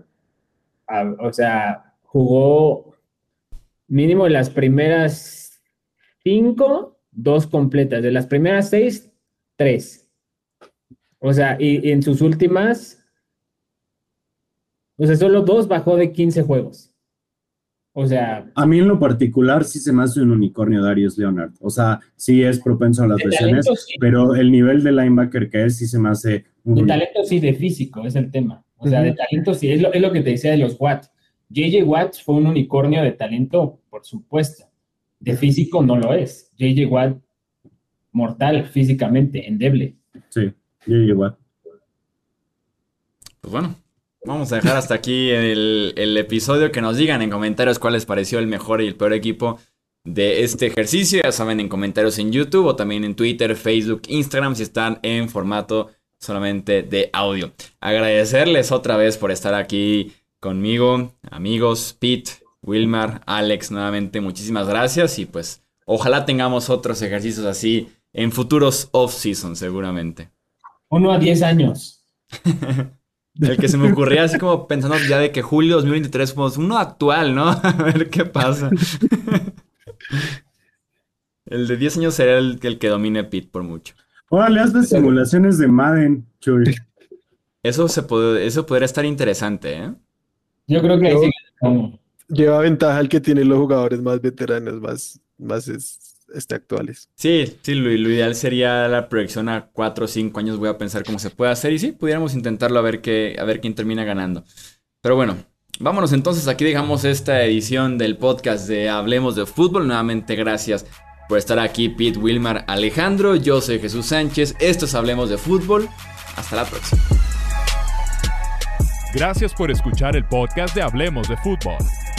o sea, jugó mínimo las primeras cinco, dos completas. De las primeras seis, tres. O sea, y en sus últimas o sea, solo dos bajó de 15 juegos. O sea. A mí en lo particular sí se me hace un unicornio Darius Leonard. O sea, sí es propenso a las lesiones, pero el nivel de linebacker que es sí se me hace un. De talento sí, de físico, es el tema. O sea, de talento sí, es lo, es lo que te decía de los Watts. JJ Watts fue un unicornio de talento, por supuesto. De físico no lo es. JJ Watt, mortal físicamente, endeble. Sí, JJ Watt. Pues bueno, Vamos a dejar hasta aquí el, episodio. Que nos digan en comentarios cuál les pareció el mejor y el peor equipo de este ejercicio. Ya saben, en comentarios en YouTube o también en Twitter, Facebook, Instagram, si están en formato solamente de audio. Agradecerles otra vez por estar aquí conmigo, amigos, Pete, Wilmar, Alex, nuevamente muchísimas gracias y pues ojalá tengamos otros ejercicios así en futuros off-season seguramente. Uno a diez años. El que se me ocurría así como pensando ya de que julio 2023 fuimos uno actual, ¿no? A ver qué pasa. El de 10 años será el, el que domine Pit por mucho. Órale, haz de simulaciones de Madden, Chuy. Eso, se puede, eso podría estar interesante, ¿eh? Yo creo que ahí sí. Lleva ventaja el que tiene los jugadores más veteranos, más, más es, este, actuales. Sí, sí, lo, ideal sería la proyección a 4 o 5 años. Voy a pensar cómo se puede hacer y sí, pudiéramos intentarlo a ver, qué, a ver quién termina ganando. Pero bueno, vámonos entonces. Aquí dejamos esta edición del podcast de Hablemos de Fútbol. Nuevamente, gracias por estar aquí, Pete Wilmar Alejandro. Yo soy Jesús Sánchez. Esto es Hablemos de Fútbol. Hasta la próxima. Gracias por escuchar el podcast de Hablemos de Fútbol.